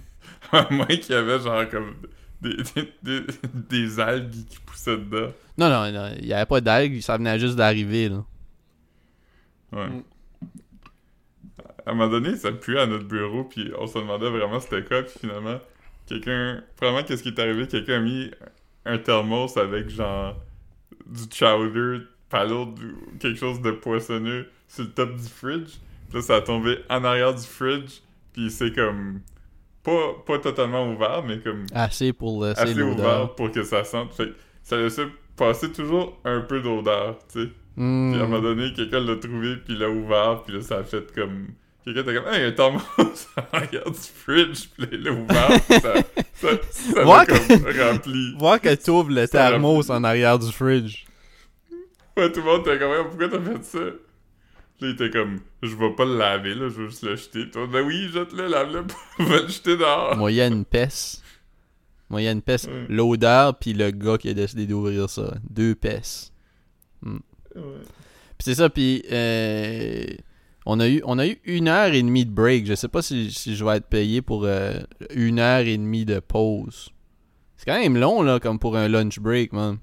à moins qu'il y avait genre comme. Des, des, des, des algues qui poussaient dedans. Non, non, non, il y avait pas d'algues, ça venait juste d'arriver, là. Ouais. Mm. À un moment donné, ça puait à notre bureau, puis on se demandait vraiment c'était quoi, puis finalement, quelqu'un. Vraiment, qu'est-ce qui est arrivé? Quelqu'un a mis un thermos avec genre du chowder, ou quelque chose de poissonneux sur le top du fridge. Puis là, ça a tombé en arrière du fridge, puis c'est comme. Pas, pas totalement ouvert, mais comme Assez pour laisser assez ouvert pour que ça sente. Fait que ça laissait passer toujours un peu d'odeur, tu sais. Hmm. Puis à un moment donné, quelqu'un l'a trouvé, puis l'a ouvert, puis là, ça a fait comme... Quelqu'un était comme « Hey, il y a un thermos en arrière du fridge! » Puis là, il l'a ouvert, ça, ça, ça Voir comme rempli. Voir que t'ouvres le thermos en arrière du fridge. Ouais, tout le monde était comme Hey, « Pourquoi t'as fait ça? » là, il était comme « Je vais pas le laver, là, je veux juste le jeter. » Puis toi, « Ben oui, jette-le, lave-le, va le jeter dehors! Moyenne pèse. Moyenne pèse. Ouais. L'odeur, puis le gars qui a décidé d'ouvrir ça. Deux pèses. » Ouais. Puis c'est ça, puis euh, on, a eu, on a eu une heure et demie de break. Je sais pas si, si je vais être payé pour euh, une heure et demie de pause. C'est quand même long, là, comme pour un lunch break, man.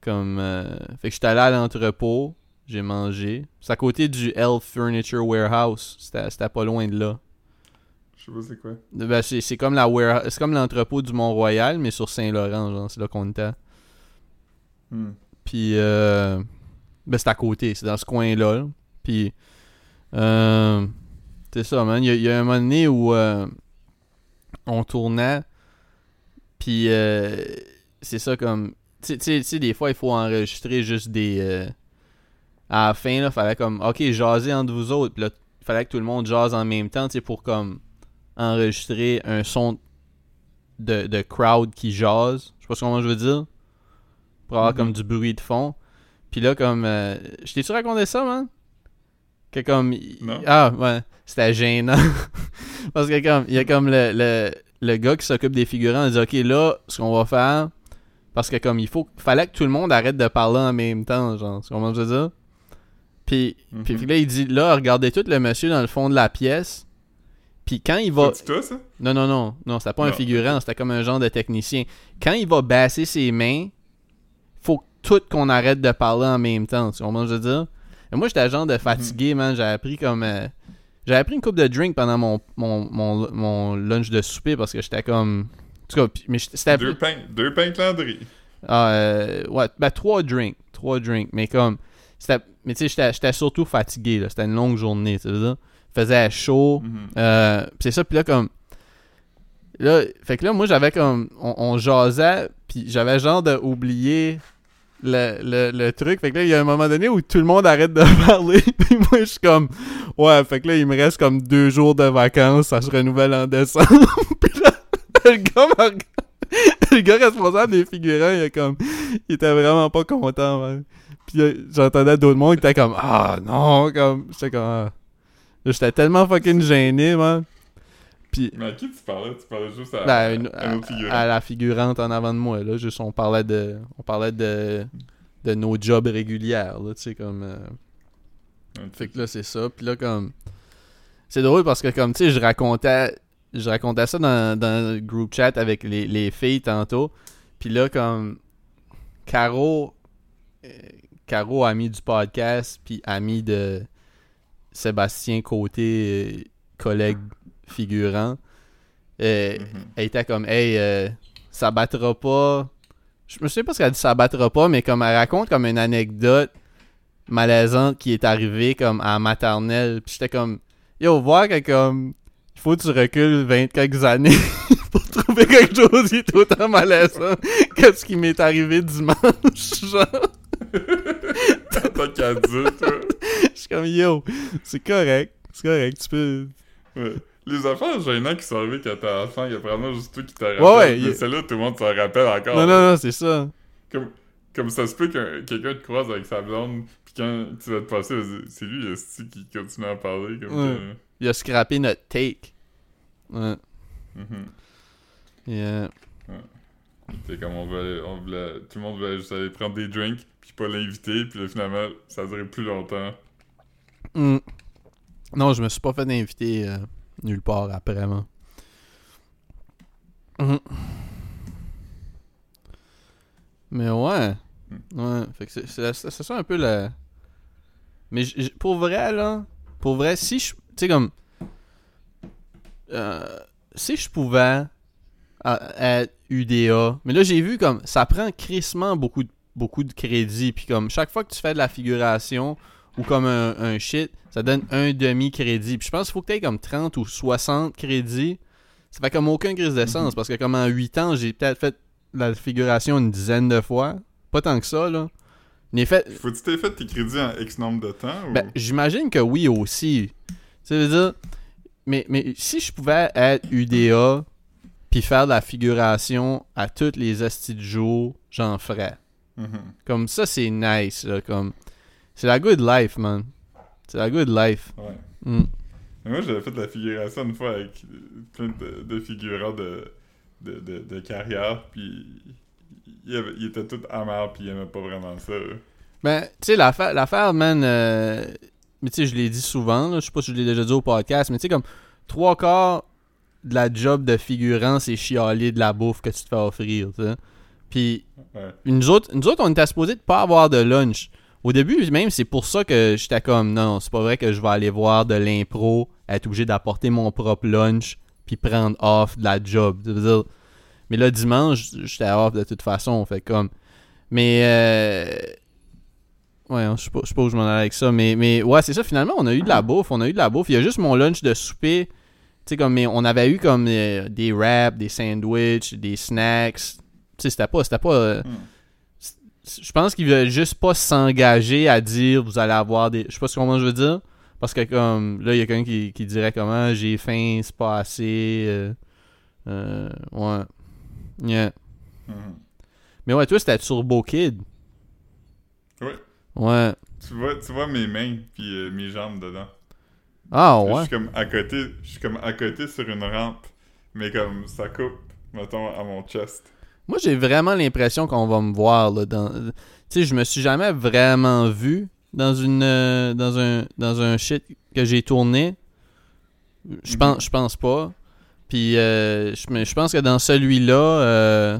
Comme, euh, fait que j'étais allé à l'entrepôt, j'ai mangé. C'est à côté du Elf Furniture Warehouse. C'était pas loin de là. Je sais pas c'est quoi. Ben, c'est comme la warehouse- c'est comme l'entrepôt du Mont-Royal, mais sur Saint-Laurent, genre, c'est là qu'on était. Hmm. Puis, euh, ben, c'est à côté, c'est dans ce coin-là. là. Puis, euh, c'est ça, man. Il y, a- il y a un moment donné où euh, on tournait, puis euh, c'est ça comme. Tu sais- des fois, il faut enregistrer juste des. à la fin, là, fallait comme. Ok, jaser entre vous autres. Puis là, il fallait que tout le monde jase en même temps, tu sais, pour comme. Enregistrer un son de, de crowd qui jase. Je sais pas comment je veux dire. Pour avoir Mhm. comme du bruit de fond. Puis là, comme. euh, je t'ai-tu raconté ça, man? Que comme. Non. Ah, ouais. C'était gênant. Parce que comme. Il y a comme le, le, le gars qui s'occupe des figurants. Il dit, OK, là, ce qu'on va faire. Parce que comme il faut. Fallait que tout le monde arrête de parler en même temps, genre. Tu comprends ce que je veux dire? Puis, Mhm. puis là, il dit, là, regardez tout le monsieur dans le fond de la pièce. Puis quand il va. C'est toi, ça? Non, non, non. Non, c'était pas un figurant, c'était comme un genre de technicien. Quand il va basser ses mains, faut tout qu'on arrête de parler en même temps. Tu comprends ce que je veux dire? Et moi, j'étais genre de fatigué, man. J'avais pris comme. euh, J'avais pris une coupe de drink pendant mon, mon, mon, mon lunch de souper parce que j'étais comme. En tout cas, mais c'était. Deux pains, deux pains Landry. Ah, euh, ouais, ben trois drinks. Trois drinks. Mais comme. c'était- Mais tu sais, j'étais- surtout fatigué, là. C'était une longue journée, tu sais. Il faisait chaud. Euh, pis c'est ça, puis là, comme. Là, fait que là, moi, j'avais comme. On, on jasait, puis j'avais genre de oublier le, le, le truc. Fait que là, il y a un moment donné où tout le monde arrête de parler. puis moi, je suis comme. Ouais, fait que là, il me reste comme deux jours de vacances. Ça se renouvelle en décembre. puis là, le gars Le gars responsable des figurants, il est comme. Il était vraiment pas content, man. Puis j'entendais d'autres monde qui étaient comme. Ah non, comme. J'étais comme. ah. J'étais tellement fucking gêné, man. Puis, Mais à qui tu parlais? Tu parlais juste à, ben, une- à autre à la figurante en avant de moi, là. Juste, on parlait de. On parlait de. De nos jobs régulières, là, tu sais, comme. euh. Fait que là, c'est ça. Puis là, comme. C'est drôle parce que, comme, tu sais, je racontais. Je racontais ça dans, dans le group chat avec les, les filles tantôt. Puis là, comme. Caro. euh, Caro, ami du podcast, puis ami de Sébastien Côté, euh, collègue figurant. euh, Mhm. elle était comme hey euh, ça battra pas je me souviens pas ce qu'elle dit ça battra pas mais comme elle raconte comme une anecdote malaisante qui est arrivée comme à la maternelle puis j'étais comme yo voir que comme il faut que tu recules 20 quelques années pour trouver quelque chose qui est autant malaisant que ce qui m'est arrivé dimanche genre En tant qu'adulte, ouais. je suis comme yo c'est correct c'est correct tu peux Ouais. Les affaires gênantes qui sont arrivées quand t'es enfant, il y a probablement juste toi qui t'en rappelles. Ouais, ouais, Mais il- celle-là, tout le monde s'en rappelle encore. non non non c'est ça Comme, comme ça se peut que quelqu'un te croise avec sa blonde, pis quand tu vas te passer, il va dire, c'est lui, esti, qui continue à parler. Comme Ouais. que- il a scrappé notre take ouais Mhm. yeah. C'est comme on voulait, on voulait, tout le monde voulait juste aller prendre des drinks, puis pas l'inviter, puis là, finalement, ça a duré plus longtemps. Hmm. Non, je me suis pas fait inviter euh, nulle part après, moi. Mhm. Mais ouais. Ouais. Fait que c'est- ça un peu le. Mais j- j- pour vrai, là. Pour vrai, si je. Tu sais, comme. euh, si je pouvais être UDA. Mais là, j'ai vu comme. Ça prend crissement beaucoup de, beaucoup de crédit. Puis comme, chaque fois que tu fais de la figuration ou comme un, un shit, ça donne un demi-crédit. Puis je pense qu'il faut que tu aies comme 30 ou 60 crédits. Ça fait comme aucun crise d'essence. Parce que comme en 8 ans, j'ai peut-être fait la figuration une dizaine de fois. Pas tant que ça, là. Mais fait, Faut que tu t'aies fait tes crédits en X nombre de temps, ou... ben, j'imagine que oui aussi. Ça veut dire. Mais, mais si je pouvais être UDA puis faire de la figuration à toutes les astis de jour, j'en ferais. Mhm. Comme ça, c'est nice. Là, comme... C'est la good life, man. C'est la good life. Ouais. Mm. Moi, j'avais fait de la figuration une fois avec plein de, de figurants de, de, de, de carrière, puis il, avait- il était tout amer, puis il aimait pas vraiment ça. Ben, tu sais, l'affaire, l'affaire, man. euh, Mais tu sais, je l'ai dit souvent, je sais pas si je l'ai déjà dit au podcast, mais tu sais, comme trois quarts de la job de figurant, c'est chialer de la bouffe que tu te fais offrir, tu sais. Puis Ouais. nous autres, nous autres, on était supposés de pas avoir de lunch. Au début, même, c'est pour ça que j'étais comme, non, c'est pas vrai que je vais aller voir de l'impro, être obligé d'apporter mon propre lunch, puis prendre off de la job. Dire, mais là, dimanche, j'étais off de toute façon, fait comme. Mais, euh... Ouais, je sais pas, je où je m'en allais avec ça, mais, mais ouais, c'est ça, finalement, on a eu de la bouffe, on a eu de la bouffe. Il y a juste mon lunch de souper, tu sais, comme, mais on avait eu comme euh, des wraps, des sandwichs, des snacks. Tu sais, c'était pas, c'était pas... euh, Hmm. Je pense qu'ils veulent juste pas s'engager à dire vous allez avoir des. Je sais pas comment je veux dire. Parce que comme là, il y a quelqu'un qui, qui dirait comment j'ai faim, c'est pas assez. euh, euh, ouais. Yeah. Mhm. Mais ouais, toi c'était Turbo Kid. Ouais. Ouais. Tu vois, tu vois mes mains, puis euh, mes jambes dedans. Ah Je ouais. suis comme à côté, je suis comme à côté sur une rampe, mais comme ça coupe, mettons, à mon chest. Moi j'ai vraiment l'impression qu'on va me voir là dans. Tu sais, je me suis jamais vraiment vu dans une euh, dans un dans un shit que j'ai tourné. Je Mhm. pense je pense pas. Puis euh, je pense que dans celui-là euh,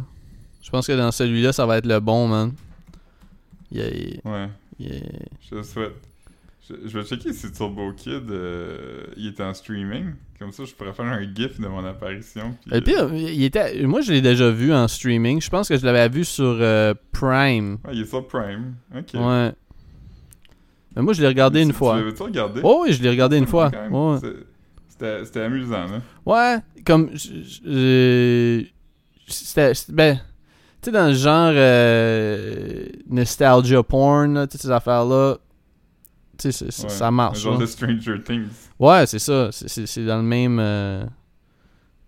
je pense que dans celui-là ça va être le bon man. Il y a- il Ouais, y a- je le souhaite. Je, je vais checker si Turbo Kid, euh, il est en streaming. Comme ça, je pourrais faire un gif de mon apparition. Puis, Le pire, il était moi je l'ai déjà vu en streaming. Je pense que je l'avais vu sur euh, Prime. euh, ouais, il est sur Prime. Ok. Ouais. Mais moi je l'ai regardé une fois. Tu l'avais-tu regardé? Oh oui, je l'ai regardé une fois. Ouais. C'était amusant, là. Ouais, comme. euh, C'était. Ben. Tu sais, dans le genre. euh, nostalgia porn, toutes ces affaires-là. Tu sais, Ouais. ça marche. Un genre de Stranger Things. Ouais, c'est ça. C'est- dans le même. euh,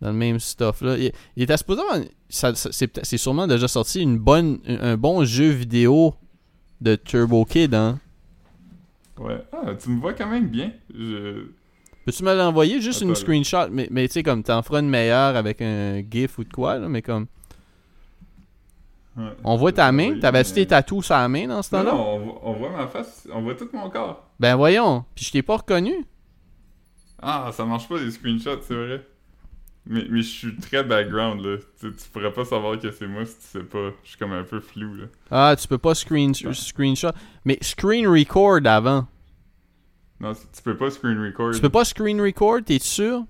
dans le même stuff, là. Il, il était supposé C'est sûrement déjà sorti une bonne, un, bon jeu vidéo de Turbo Kid, hein. Ouais. Ah, tu me vois quand même bien. Je... Peux-tu me l'envoyer juste une Attends, screenshot? Mais, mais tu sais, comme t'en feras une meilleure avec un GIF ou de quoi, là, mais comme. Ouais. On voit ta main? T'avais-tu tes tatous sur la main dans ce temps-là? non, on, voit- on voit ma face, on voit tout mon corps. Ben voyons. Puis je t'ai pas reconnu. Ah, ça marche pas les screenshots, c'est vrai. Mais, mais je suis très background, là. Tu, tu pourrais pas savoir que c'est moi si tu sais pas. Je suis comme un peu flou, là. Ah, tu peux pas screen, screenshot. Mais screen record avant. Non, tu peux pas screen record. Tu peux pas screen record, t'es sûr?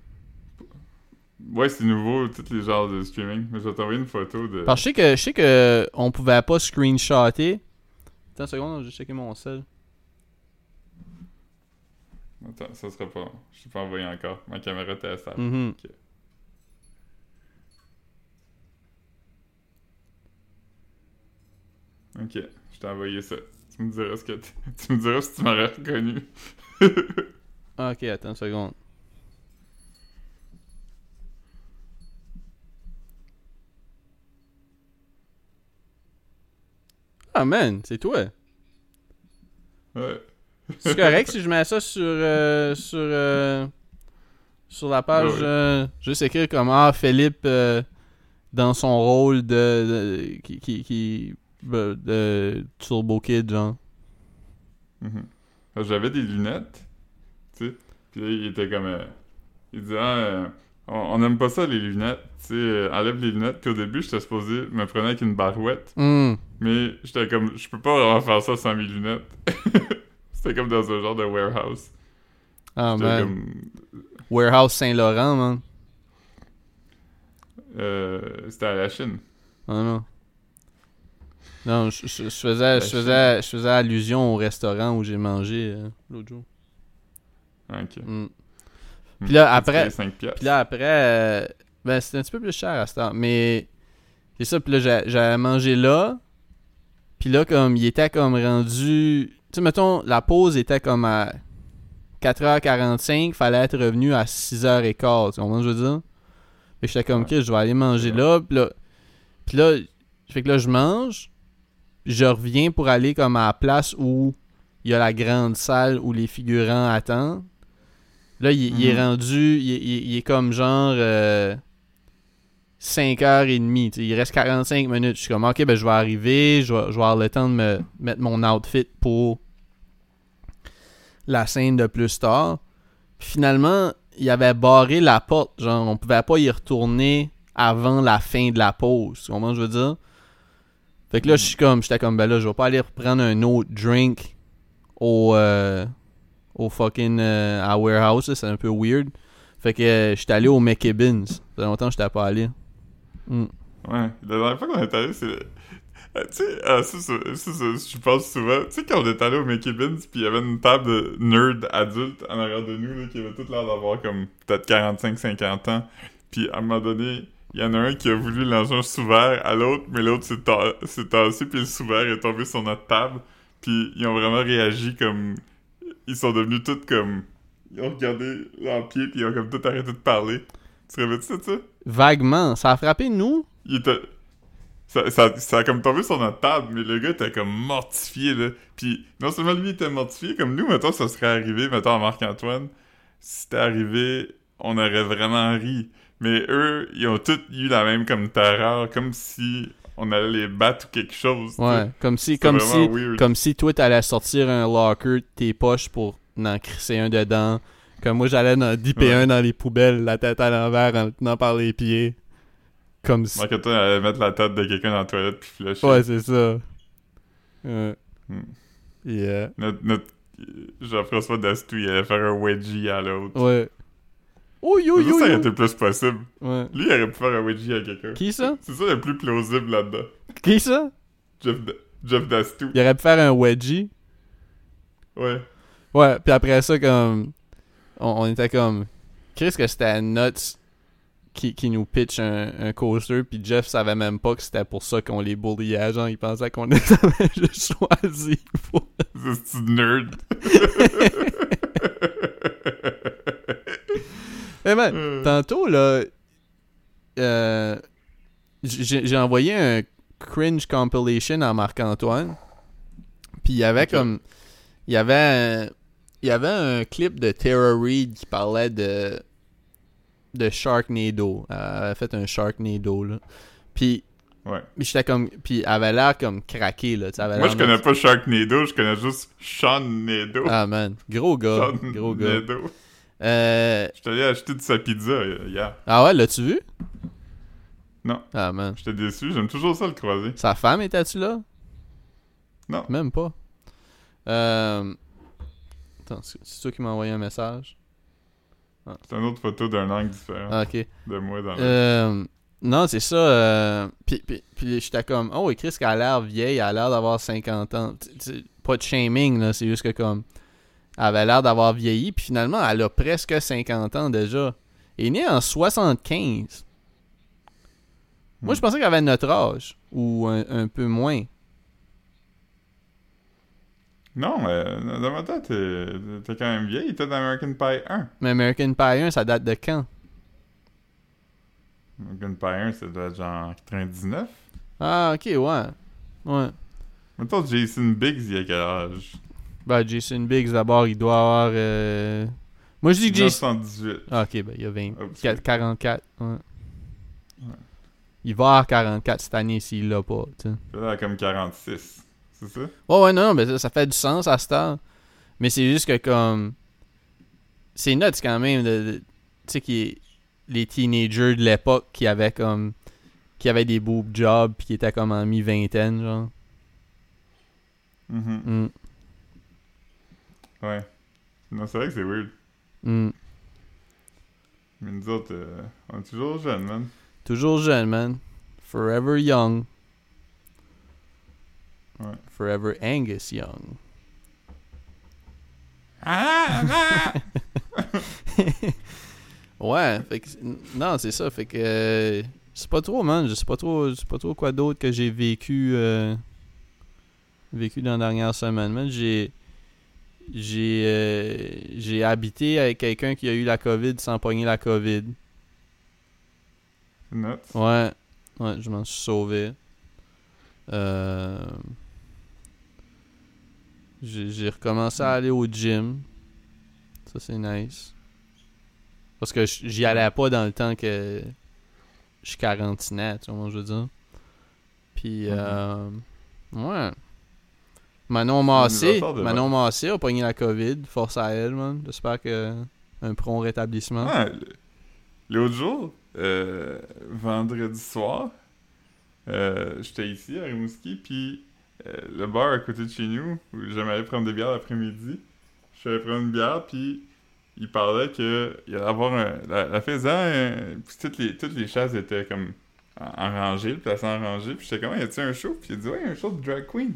Ouais, c'est nouveau, tous les genres de streaming. Mais je vais t'envoyer une photo de. Parce que je sais que, je sais que on pouvait pas screenshotter. Attends une seconde, je vais checker mon sel. Attends, ça sera pas. Je t'ai pas envoyé encore. Ma caméra était instable. Mhm. Ok, je t'ai envoyé ça. Tu me diras ce que tu me diras si tu m'aurais reconnu. Ok, attends une seconde. Ah man, c'est toi. Ouais. C'est correct si je mets ça sur euh, sur euh, sur la page Ouais, euh, juste écrire comme ah Philippe euh, dans son rôle de, de- qui qui qui de, Turbo Kid genre. Mhm. J'avais des lunettes, tu sais. Puis là, il était comme. il disait, ah, on n'aime pas ça les lunettes, tu sais. euh, enlève les lunettes. Puis au début, j'étais supposé me prendre avec une barouette. Hmm. Mais j'étais comme, je peux pas vraiment faire ça sans mes lunettes. C'était comme dans un genre de warehouse. Ah man. comme. Warehouse Saint-Laurent man. euh, C'était à la Chine. Ah non. Non, je, je- je faisais, je, faisais, je faisais allusion au restaurant où j'ai mangé euh, l'autre jour. Ah, Ok. Mm. Puis là, après- 5 piastres. Puis là, après, euh, ben, c'était un petit peu plus cher à ce temps. Mais c'est ça, puis là, j'avais mangé là. Puis là, comme, il était comme rendu... Tu sais, mettons, la pause était comme à 4h45. Fallait être revenu à 6h15. Tu comprends ce que je veux dire? Fait j'étais comme, ok, je vais aller manger là. Puis là, puis là, fait que là, je mange. Je reviens pour aller comme à la place où il y a la grande salle où les figurants attendent. Là, il, il est Mhm. rendu, il, il- il est comme genre euh, 5h30. tu sais, Il reste 45 minutes. Je suis comme, ok, ben je vais arriver, je vais, je vais avoir le temps de me mettre mon outfit pour la scène de plus tard. Puis finalement, il avait barré la porte. Genre, on pouvait pas y retourner avant la fin de la pause. Tu comprends ce que je veux dire? Fait que là, je suis comme, j'étais comme, ben là, je vais pas aller reprendre un autre drink au, euh, au fucking, euh, à warehouse, c'est un peu weird. Fait que euh, j'étais allé au McKibbins. Ça fait longtemps que j'étais pas allé. Mm. Ouais. La dernière fois qu'on est allé, c'est. Euh, tu sais, ah, ça, ça, je pense souvent. Tu sais, quand on est allé au Mickey Beans, puis il y avait une table de nerds adultes en arrière de nous, là, qui avait tout l'air d'avoir comme peut-être 45-50 ans. Puis à un moment donné, il y en a un qui a voulu lancer un sous-verre à l'autre, mais l'autre s'est tassé, puis le sous-verre est tombé sur notre table. Puis ils ont vraiment réagi comme. Ils sont devenus tous comme. Ils ont regardé leur pied, puis ils ont comme tout arrêté de parler. Tu te rappelles-tu de ça? Vaguement. Ça a frappé nous? il était. Ça, ça, ça a comme tombé sur notre table, mais le gars était comme mortifié, là. Puis non seulement lui était mortifié, comme nous, mettons, ça serait arrivé, mettons, à Marc-Antoine, si c'était arrivé, on aurait vraiment ri. Mais eux, ils ont tous eu la même comme terreur, comme si on allait les battre ou quelque chose. Ouais. Comme si, comme si, weird. comme si toi t'allais sortir un locker de tes poches pour en crisser un dedans. Comme moi j'allais en dipper Ouais. un dans les poubelles, la tête à l'envers en le tenant par les pieds. Comme si. Marc-Antoine allait mettre la tête de quelqu'un dans la toilette puis flusher. Ouais, c'est ça. Ouais. Hmm. Yeah. Notre, notre Jean-François Dastou, il allait faire un wedgie à l'autre. Ouais. Oh yo Ça, yo ça aurait yo. été plus possible. Ouais. Lui, il aurait pu faire un wedgie à quelqu'un. Qui ça? C'est ça le plus plausible là-dedans. Qui ça? Jeff, Jeff Dastou. Il aurait pu faire un wedgie. Ouais. Ouais, puis après ça, comme. On, on était comme. Chris, que c'était Nuts qui, qui nous pitch un, un coaster, puis Jeff savait même pas que c'était pour ça qu'on les bulliait. Genre, il pensait qu'on les avait juste choisis pour. C'est nerd. Mais man, Euh, tantôt, là. euh, j'ai envoyé un cringe compilation à Marc-Antoine. Puis il y avait comme. Il y avait un, il y avait un clip de Tara Reid qui parlait de. de Sharknado. Elle avait fait un Sharknado, là. Puis. Ouais. puis j'étais comme. Puis elle avait l'air comme craqué, là. avait Moi, je connais pas Sharknado, je connais juste Sean Nado. Ah man, gros gars. Sean Gros gars. Nado. Euh, Je allé acheter de sa pizza euh, hier. Ah ouais, l'as-tu vu? Non. Ah man. J'étais déçu, j'aime toujours ça le croiser. Sa femme était-tu là? Non. Même pas. Euh... Attends, c'est toi qui m'as envoyé un message? C'est une autre photo d'un angle différent Ah, ok. de moi dans le... Euh, non, c'est ça. Euh, puis, puis, puis j'étais comme, oh, Chris, qu'elle a l'air vieille, elle a l'air d'avoir 50 ans. Pas de shaming, là, c'est juste que comme, avait l'air d'avoir vieilli, puis finalement, elle a presque 50 ans déjà. Elle est née en 75. Moi, Hmm. je pensais qu'elle avait notre âge, ou un, un peu moins. Non, euh, dans ma tête, t'es t'es quand même vieille. T'es dans American Pie 1. Mais American Pie 1, ça date de quand? American Pie 1, ça doit être genre 99. Ah, ok, ouais. Ouais. Mettons, Jason Biggs, il a quel âge? Ben, Jason Biggs, d'abord, il doit avoir... euh, Moi, je dis que Jason... 1978. Ah, ok, ben il y a 20. Oups. Quat- 44. Ouais. Ouais. Il va avoir 44 cette année s'il l'a pas. tu sais. Il a comme 46. C'est ça? Ouais, ouais, non, mais ça, ça fait du sens à cette heure. Mais c'est juste que comme. C'est nuts quand même. de- Tu sais, qui les teenagers de l'époque qui avaient comme. qui avaient des boob jobs puis qui étaient comme en mi-vingtaine, genre. Mhm. Mm, Ouais. Non, c'est vrai que c'est weird. mm. Mais nous autres, euh, on est toujours jeunes, man. Toujours jeune, man. Forever young. Ouais. Forever Angus young. Ah, ah! Ouais, fait que, non, c'est ça, fait que euh, c'est pas trop, man, je sais pas trop, pas trop quoi d'autre que j'ai vécu euh, vécu dans la dernière semaine, man, j'ai j'ai euh, j'ai habité avec quelqu'un qui a eu la Covid sans pogner la Covid. Nuts. Ouais, ouais, je m'en suis sauvé. Euh, j'ai recommencé à aller au gym. Ça, c'est nice. Parce que j'y allais pas dans le temps que je quarantinais, tu vois je veux dire? Puis, euh, ouais. Manon Massé, Manon Massé a pogné la COVID. Force à elle, man. J'espère que un prompt rétablissement. Ah, l'autre jour, euh, vendredi soir, euh, j'étais ici à Rimouski, puis euh, le bar à côté de chez nous, où j'aimerais prendre des bières l'après-midi, je suis allé prendre une bière, puis il parlait que il allait avoir un... La, euh, puis toutes les, toutes les chaises étaient comme en, en rangée, le placé en rangée, puis j'étais comme, y a-tu un show? Puis il a dit, ouais, y a un show de drag queen.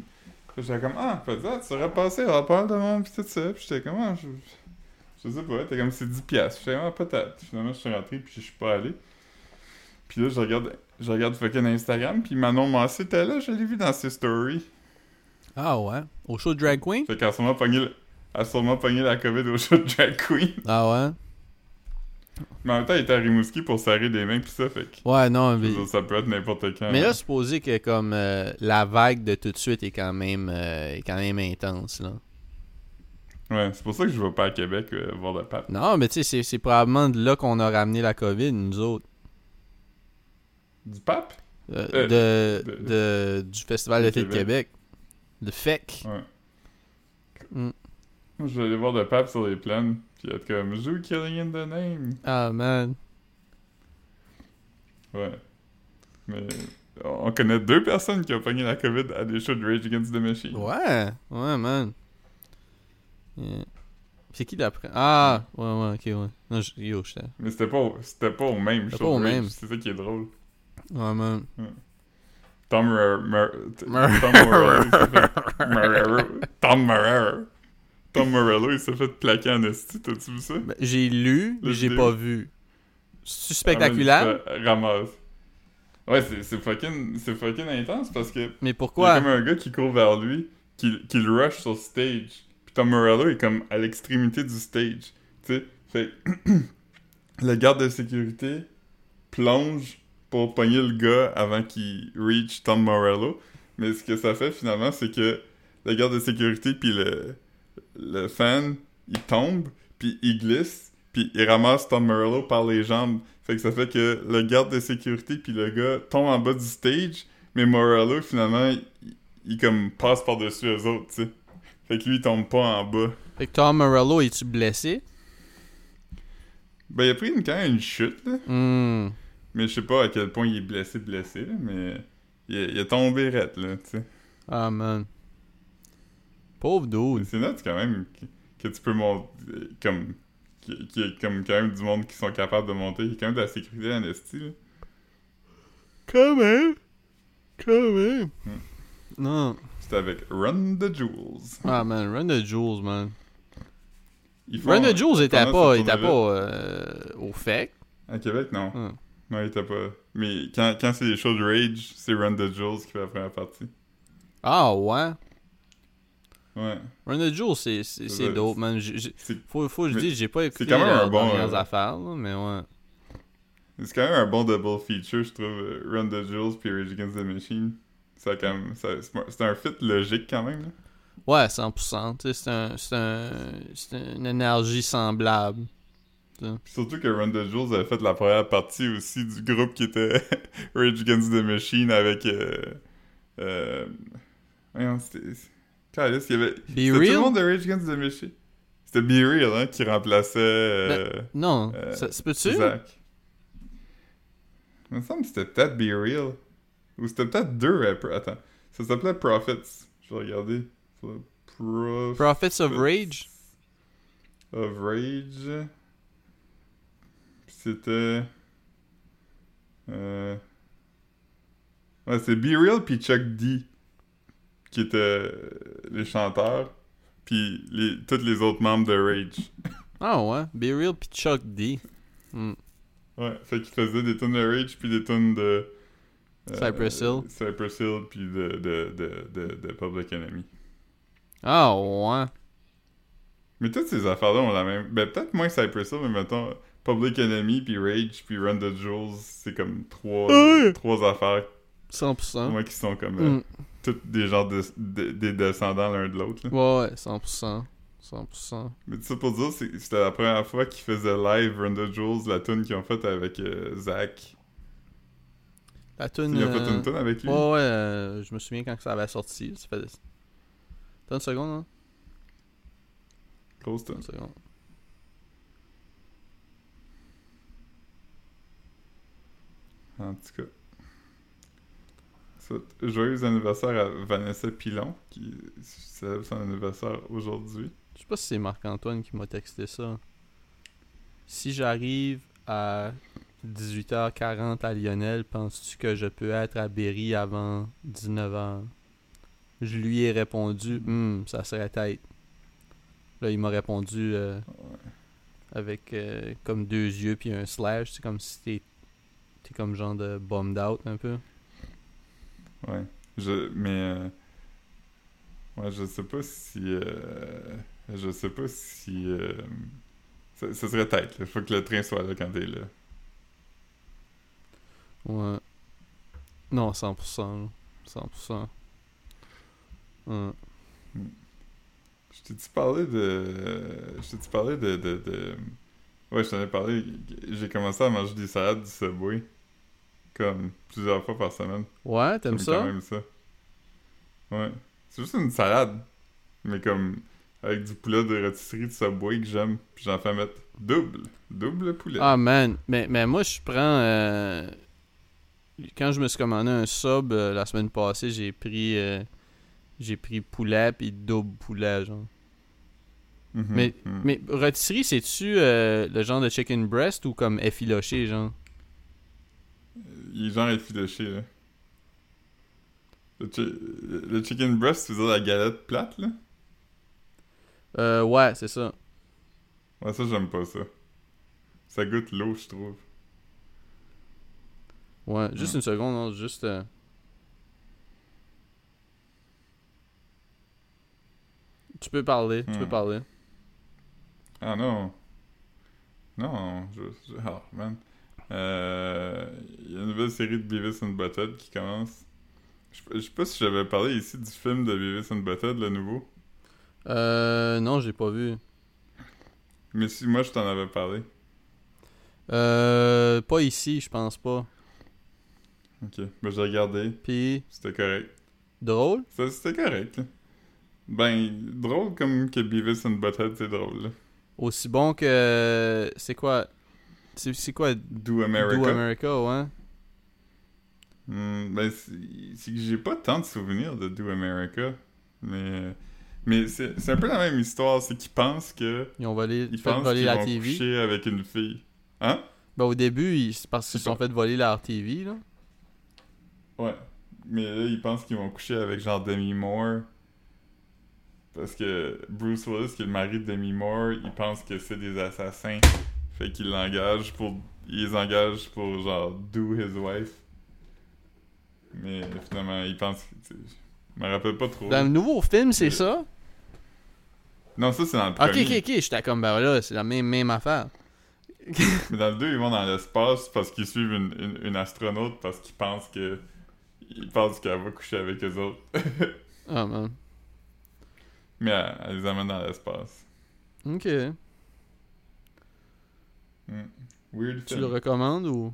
J'étais comme, ah, ça, tu serais passé, on parle de monde, puis tout ça, puis j'étais comme, ah, je... Je sais pas, t'es comme c'est 10 piastres. Je fais, ah, peut-être. Finalement, je suis rentré puis je suis pas allé. Puis là, je regarde, je regarde fucking Instagram, puis Manon Massé était là, je l'ai vu dans ses stories. Ah ouais? Au show de Drag Queen? Fait qu'elle a sûrement pogné, sûrement pogné la COVID au show de Drag Queen. Ah ouais? Mais en même temps, il était à Rimouski pour serrer des mains pis ça, fait que Ouais, non, mais... ça peut être n'importe quand. Mais là, hein. supposé que comme euh, la vague de tout de suite est quand même euh, est quand même intense là. Ouais, c'est pour ça que je vais pas à Québec euh, voir le pape. Non, mais tu sais, c'est- probablement de là qu'on a ramené la COVID, nous autres. Du pape? De, de- de- du Festival de d'été de Québec. De FEC. Ouais. Mm. Moi, je vais aller voir le pape sur les plaines, pis être comme, joue Killing in the Name. Ah, man. Ouais. Mais on connaît deux personnes qui ont pogné la COVID à des shows de Rage Against the Machine. Ouais, ouais, man. Yeah. C'est qui d'après? Ah, ouais, ouais, ok, ouais. Non, je- yo, j'étais... Mais c'était pas, c'était pas au même show pas au Rage, même. C'est ça qui est drôle. Ouais, man. Tom Mer- Tom. Morello. Tom Morello. Tom Morello, il s'est fait plaquer en esti, t'as-tu vu ça? Ben, j'ai lu, mais j'ai pas vu. C'est spectaculaire? Ah, mais ça Ramasse. Ouais, c'est fucking, c'est fucking intense parce que Mais il y a pourquoi? comme un gars qui court vers lui, qui, qui le rush sur stage. Puis Tom Morello est comme à l'extrémité du stage. Tu sais, fait le garde de sécurité plonge pour pogner le gars avant qu'il reach Tom Morello. Mais ce que ça fait finalement, c'est que le garde de sécurité puis le, le fan, il tombe, puis il glisse, puis il ramasse Tom Morello par les jambes. Fait que ça fait que le garde de sécurité puis le gars tombe en bas du stage, mais Morello, finalement, il, il comme passe par-dessus eux autres, tu sais. Fait que lui, il tombe pas en bas. Fait que Tom Morello, es-tu blessé? Ben, il a pris une, quand même une chute, là. Hmm. Mais je sais pas à quel point il est blessé, blessé, là, mais il a tombé raide, là, tu sais. Ah, man. Pauvre dude. C'est net quand même que, que tu peux monter, comme, qu'il y a comme quand même du monde qui sont capables de monter. Il y a quand même de la sécurité en esti, là. Quand même. Quand même. Hmm. Non. C'était avec Run the Jewels. Ah, man. Run the Jewels, man. Font- Run the Jewels était pas, était pas euh, au FEC. À Québec, non. Hmm. Non, il était pas. Mais quand, quand c'est des shows de Rage, c'est Run the Jewels qui fait la première partie. Ah, ouais. Ouais. Run the Jewels, c'est c'est- c'est dope, man. C'est Faut, faut que je dise, j'ai pas écouté quand même un leurs bon, euh, affaires, là, mais ouais. c'est quand même un bon double feature, je trouve. euh, Run the Jewels puis Rage Against the Machine. Ça, quand même, ça, c'est c'est un fit logique quand même. Là. Ouais, 100%. tu sais, C'est un, c'est un, c'est une énergie semblable. Surtout que Run the Jewels avait fait la première partie aussi du groupe qui était Rage Against the Machine avec. Euh, euh, voyons, c'était. Calice, il y avait. Be C'était tout le monde de Rage Against the Machine. C'était Be Real, hein, qui remplaçait. Euh, Non, Euh, ça se peut-tu? Zach. Il me semble que c'était peut-être Be Real. Ou c'était peut-être deux rappers. Attends. Ça s'appelait Prophets. Je vais regarder. Prophets of Rage? of Rage. C'était. Euh... Ouais, c'est Be Real puis Chuck D. Qui étaient euh, les chanteurs. Puis les... tous les autres membres de Rage. Ah ouais, Be Real pis Chuck D. Hmm. Ouais, fait qu'il faisait des tonnes de Rage puis des tonnes de. euh, Cypress Hill. Cypress Hill puis de, de, de, de, Public Enemy. Ah ouais. Mais toutes ces affaires-là ont la même. Ben, peut-être moins Cypress Hill, mais mettons Public Enemy puis Rage puis Run the Jewels, c'est comme trois, Ouais. trois affaires, 100%. moi, qui sont comme euh, Hmm. Des genres de, de- des descendants l'un de l'autre. là. Ouais, ouais, 100%. 100%. Mais ça pour dire, c'était la première fois qu'ils faisaient live Run the Jewels, la tune qu'ils ont faite avec euh, Zach. La tune. Ils ont fait euh, une tune avec lui? Ouais, ouais, euh, je me souviens quand ça avait sorti. Ça fait. Attends une seconde, hein? Grosse tune. une seconde. En tout cas. Joyeux anniversaire à Vanessa Pilon, qui célèbre son anniversaire aujourd'hui. Je sais pas si c'est Marc-Antoine qui m'a texté ça. Si j'arrive à 18h40 à Lionel, penses-tu que je peux être à Berry avant 19h? Je lui ai répondu, Hum, ça serait tête. Là, il m'a répondu euh, avec euh, comme deux yeux puis un slash. C'est comme si t'es t'es comme genre de bummed out un peu. Ouais. Je, mais. euh, ouais, je sais pas si. euh, je sais pas si. euh, ça, ça serait tête, Il faut que le train soit là quand t'es là. Ouais. Non, 100%. là. 100%. Ouais. Je t'ai-tu parlé de. Je t'ai-tu parlé de, de, de- Ouais, je t'en ai parlé. J'ai commencé à manger des salades du Subway. Comme plusieurs fois par semaine. Ouais, t'aimes J'aime quand ça? même ça. Ouais. C'est juste une salade. Mais comme. Avec du poulet de rôtisserie de Subway que j'aime. Puis j'en fais mettre double. Double poulet. Ah man, mais, mais moi je prends euh, quand je me suis commandé un sub euh, la semaine passée, j'ai pris euh, j'ai pris poulet puis double poulet genre. Mhm, mais- mhm. Mais rôtisserie, c'est-tu le genre de chicken breast ou comme effiloché genre? Il est genre effiloché, là. Le, le chicken breast, veux dire la galette plate, là? Euh ouais, c'est ça. Ouais, ça, j'aime pas ça. Ça goûte l'eau, je trouve. Ouais, juste Ouais. une seconde, non, juste euh, Tu peux parler, tu peux Hmm. parler. Ah non. Non, je... je- Ah, man. Euh... Il y a une nouvelle série de Beavis and Butthead qui commence. Je je sais pas si j'avais parlé ici du film de Beavis and Butthead, le nouveau. Euh non, j'ai pas vu. Mais si moi, je t'en avais parlé. Euh pas ici, je pense pas. Ok. Ben, j'ai regardé. Puis C'était correct. drôle? C'était correct, là. Ben, drôle comme que Beavis and Butthead, c'est drôle, là. Aussi bon que. C'est quoi? C'est quoi? Do America. Do America, ouais. Hmm, ben, c'est c'est que j'ai pas tant de souvenirs de Do America. Mais, mais c'est un peu la même histoire. C'est qu'ils pensent que. Ils ont volé, Ils pensent voler la vont TV. coucher avec une fille. Hein? Ben, au début, ils- c'est parce qu'ils se sont fait voler leur TV, là. Ouais. Mais là, ils pensent qu'ils vont coucher avec genre Demi Moore. Parce que Bruce Willis, qui est le mari de Demi Moore, il pense que c'est des assassins. Fait qu'il l'engage pour. Il les engage pour genre do his wife. Mais finalement, il pense que. Je me rappelle pas trop. Dans le nouveau film, c'est Euh, ça? Non, ça c'est dans le Ok, premier. ok, ok, j'étais comme, ben là, c'est la même, même affaire. Mais dans le 2, ils vont dans l'espace parce qu'ils suivent une, une, une astronaute parce qu'ils pensent que. Ils pensent qu'elle va coucher avec eux autres. Ah, man. Mais elle, elle les amène dans l'espace. Ok. Weird Tu film. le recommandes ou?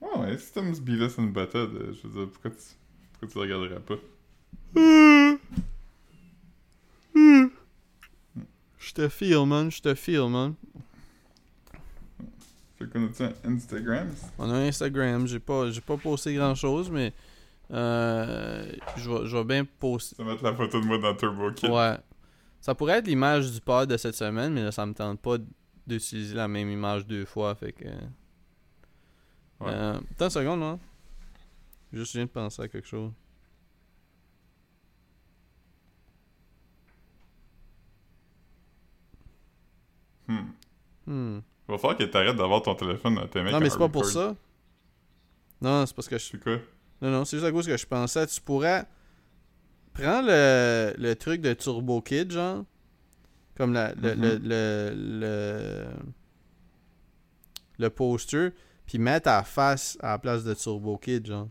Ouais, ouais, si t'aimes Beavis and Butthead, je veux dire, pourquoi tu, pourquoi tu le regarderais pas? Je te feel, man, je te feel, man. Fait qu'on a-tu un Instagram? On a un Instagram, j'ai pas, j'ai pas posté grand chose, mais. Euh, je vais je vais bien poster. Tu vas mettre la photo de moi dans Turbo Kid. Ouais. Ça pourrait être l'image du pod de cette semaine, mais là, ça me tente pas d'utiliser la même image deux fois, fait que. Ouais. Euh, une seconde, là. Juste, je viens de penser à quelque chose. Hmm. Hmm. Il va falloir que t'arrêtes d'avoir ton téléphone dans tes mains. Non, mais c'est pas pour ça. Non, c'est parce que je C'est quoi? Non, non, c'est juste à cause que je pensais, tu pourrais prendre le, le truc de Turbo Kid, genre, comme la, le, le, Mhm. le, le, le poster, puis mettre ta face à la place de Turbo Kid, genre,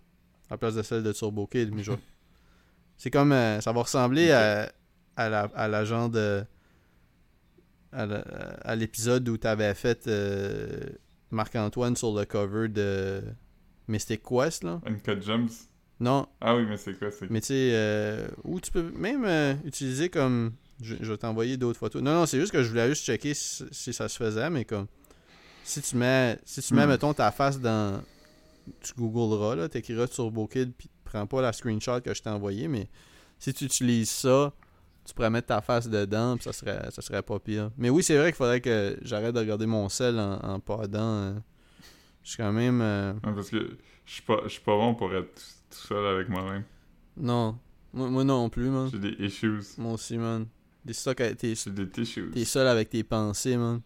à la place de celle de Turbo Kid, mais genre, c'est comme, euh, ça va ressembler à, à, la, à la genre de, à l'épisode où t'avais fait euh, Marc-Antoine sur le cover de Mystic Quest, là. Uncut Gems? Non, Ah oui, mais c'est quoi? C'est mais tu sais, euh, ou tu peux même euh, utiliser comme. Je, je vais t'envoyer d'autres photos. Non, non, c'est juste que je voulais juste checker si, si ça se faisait, mais comme. Si tu mets, si tu mets Hmm. mettons, ta face dans. Tu googleras, là, t'écriras TurboKid, puis prends pas la screenshot que je t'ai envoyé, mais si tu utilises ça, tu pourrais mettre ta face dedans, puis ça serait, ça serait pas pire. Mais oui, c'est vrai qu'il faudrait que j'arrête de regarder mon sel en, en podant. euh. Je suis quand même. euh, Ouais, parce que je suis pas, je suis pas bon pour être tout seul avec moi-même. Non. Moi, moi non plus, man. J'ai des issues. Moi aussi, man. Des stocks à- T'es J'ai des tissues. t'es seul avec tes pensées, man.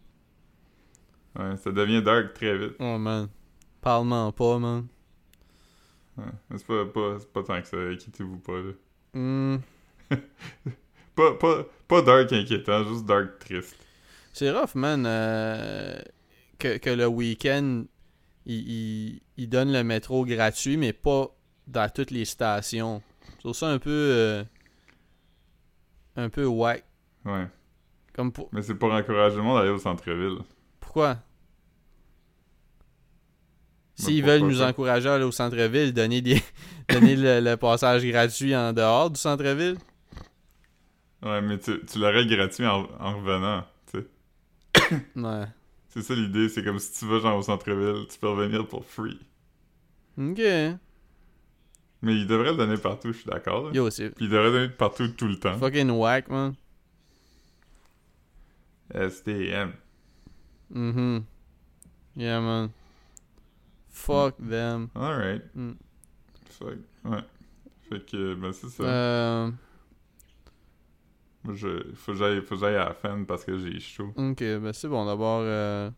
Ouais, ça devient dark très vite. Oh, man. Parle-moi pas, man. Ouais. C'est pas, pas, c'est pas tant que ça, inquiétez-vous pas. Là. Hmm. Pas, pas, pas dark inquiétant, juste dark triste. C'est rough, man. euh, que, que le week-end, il, il, il donne le métro gratuit, mais pas dans toutes les stations. Je trouve ça un peu. euh, un peu whack. Ouais. Comme pour. Mais c'est pour encourager le monde à aller au centre-ville. Pourquoi? S'ils veulent nous encourager à aller au centre-ville, donner, des, donner le, le passage gratuit en dehors du centre-ville? Ouais, mais tu, tu l'aurais gratuit en, en revenant, tu sais. Ouais. C'est ça l'idée, c'est comme si tu vas genre au centre-ville, tu peux revenir pour free. Ok. Mais il devrait le donner partout, je suis d'accord. Yo, c'est Puis il devrait le donner partout tout le temps. fucking whack, man. STM. Mhm. Yeah, man. Fuck them. Alright. Mm. Fait, ouais. Fait que, ben c'est ça. Euh, Moi, je, faut que j'aille faut que j'aille à la fin parce que j'ai chaud. ok, ben c'est bon d'abord. Euh...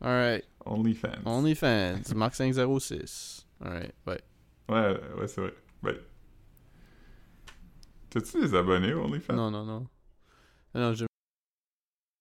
Alright. OnlyFans. OnlyFans. Mark 506. Alright, bye. Ouais, ouais, c'est vrai. Ben. T'as-tu des abonnés OnlyFans? Non, non, non. Non, j'ai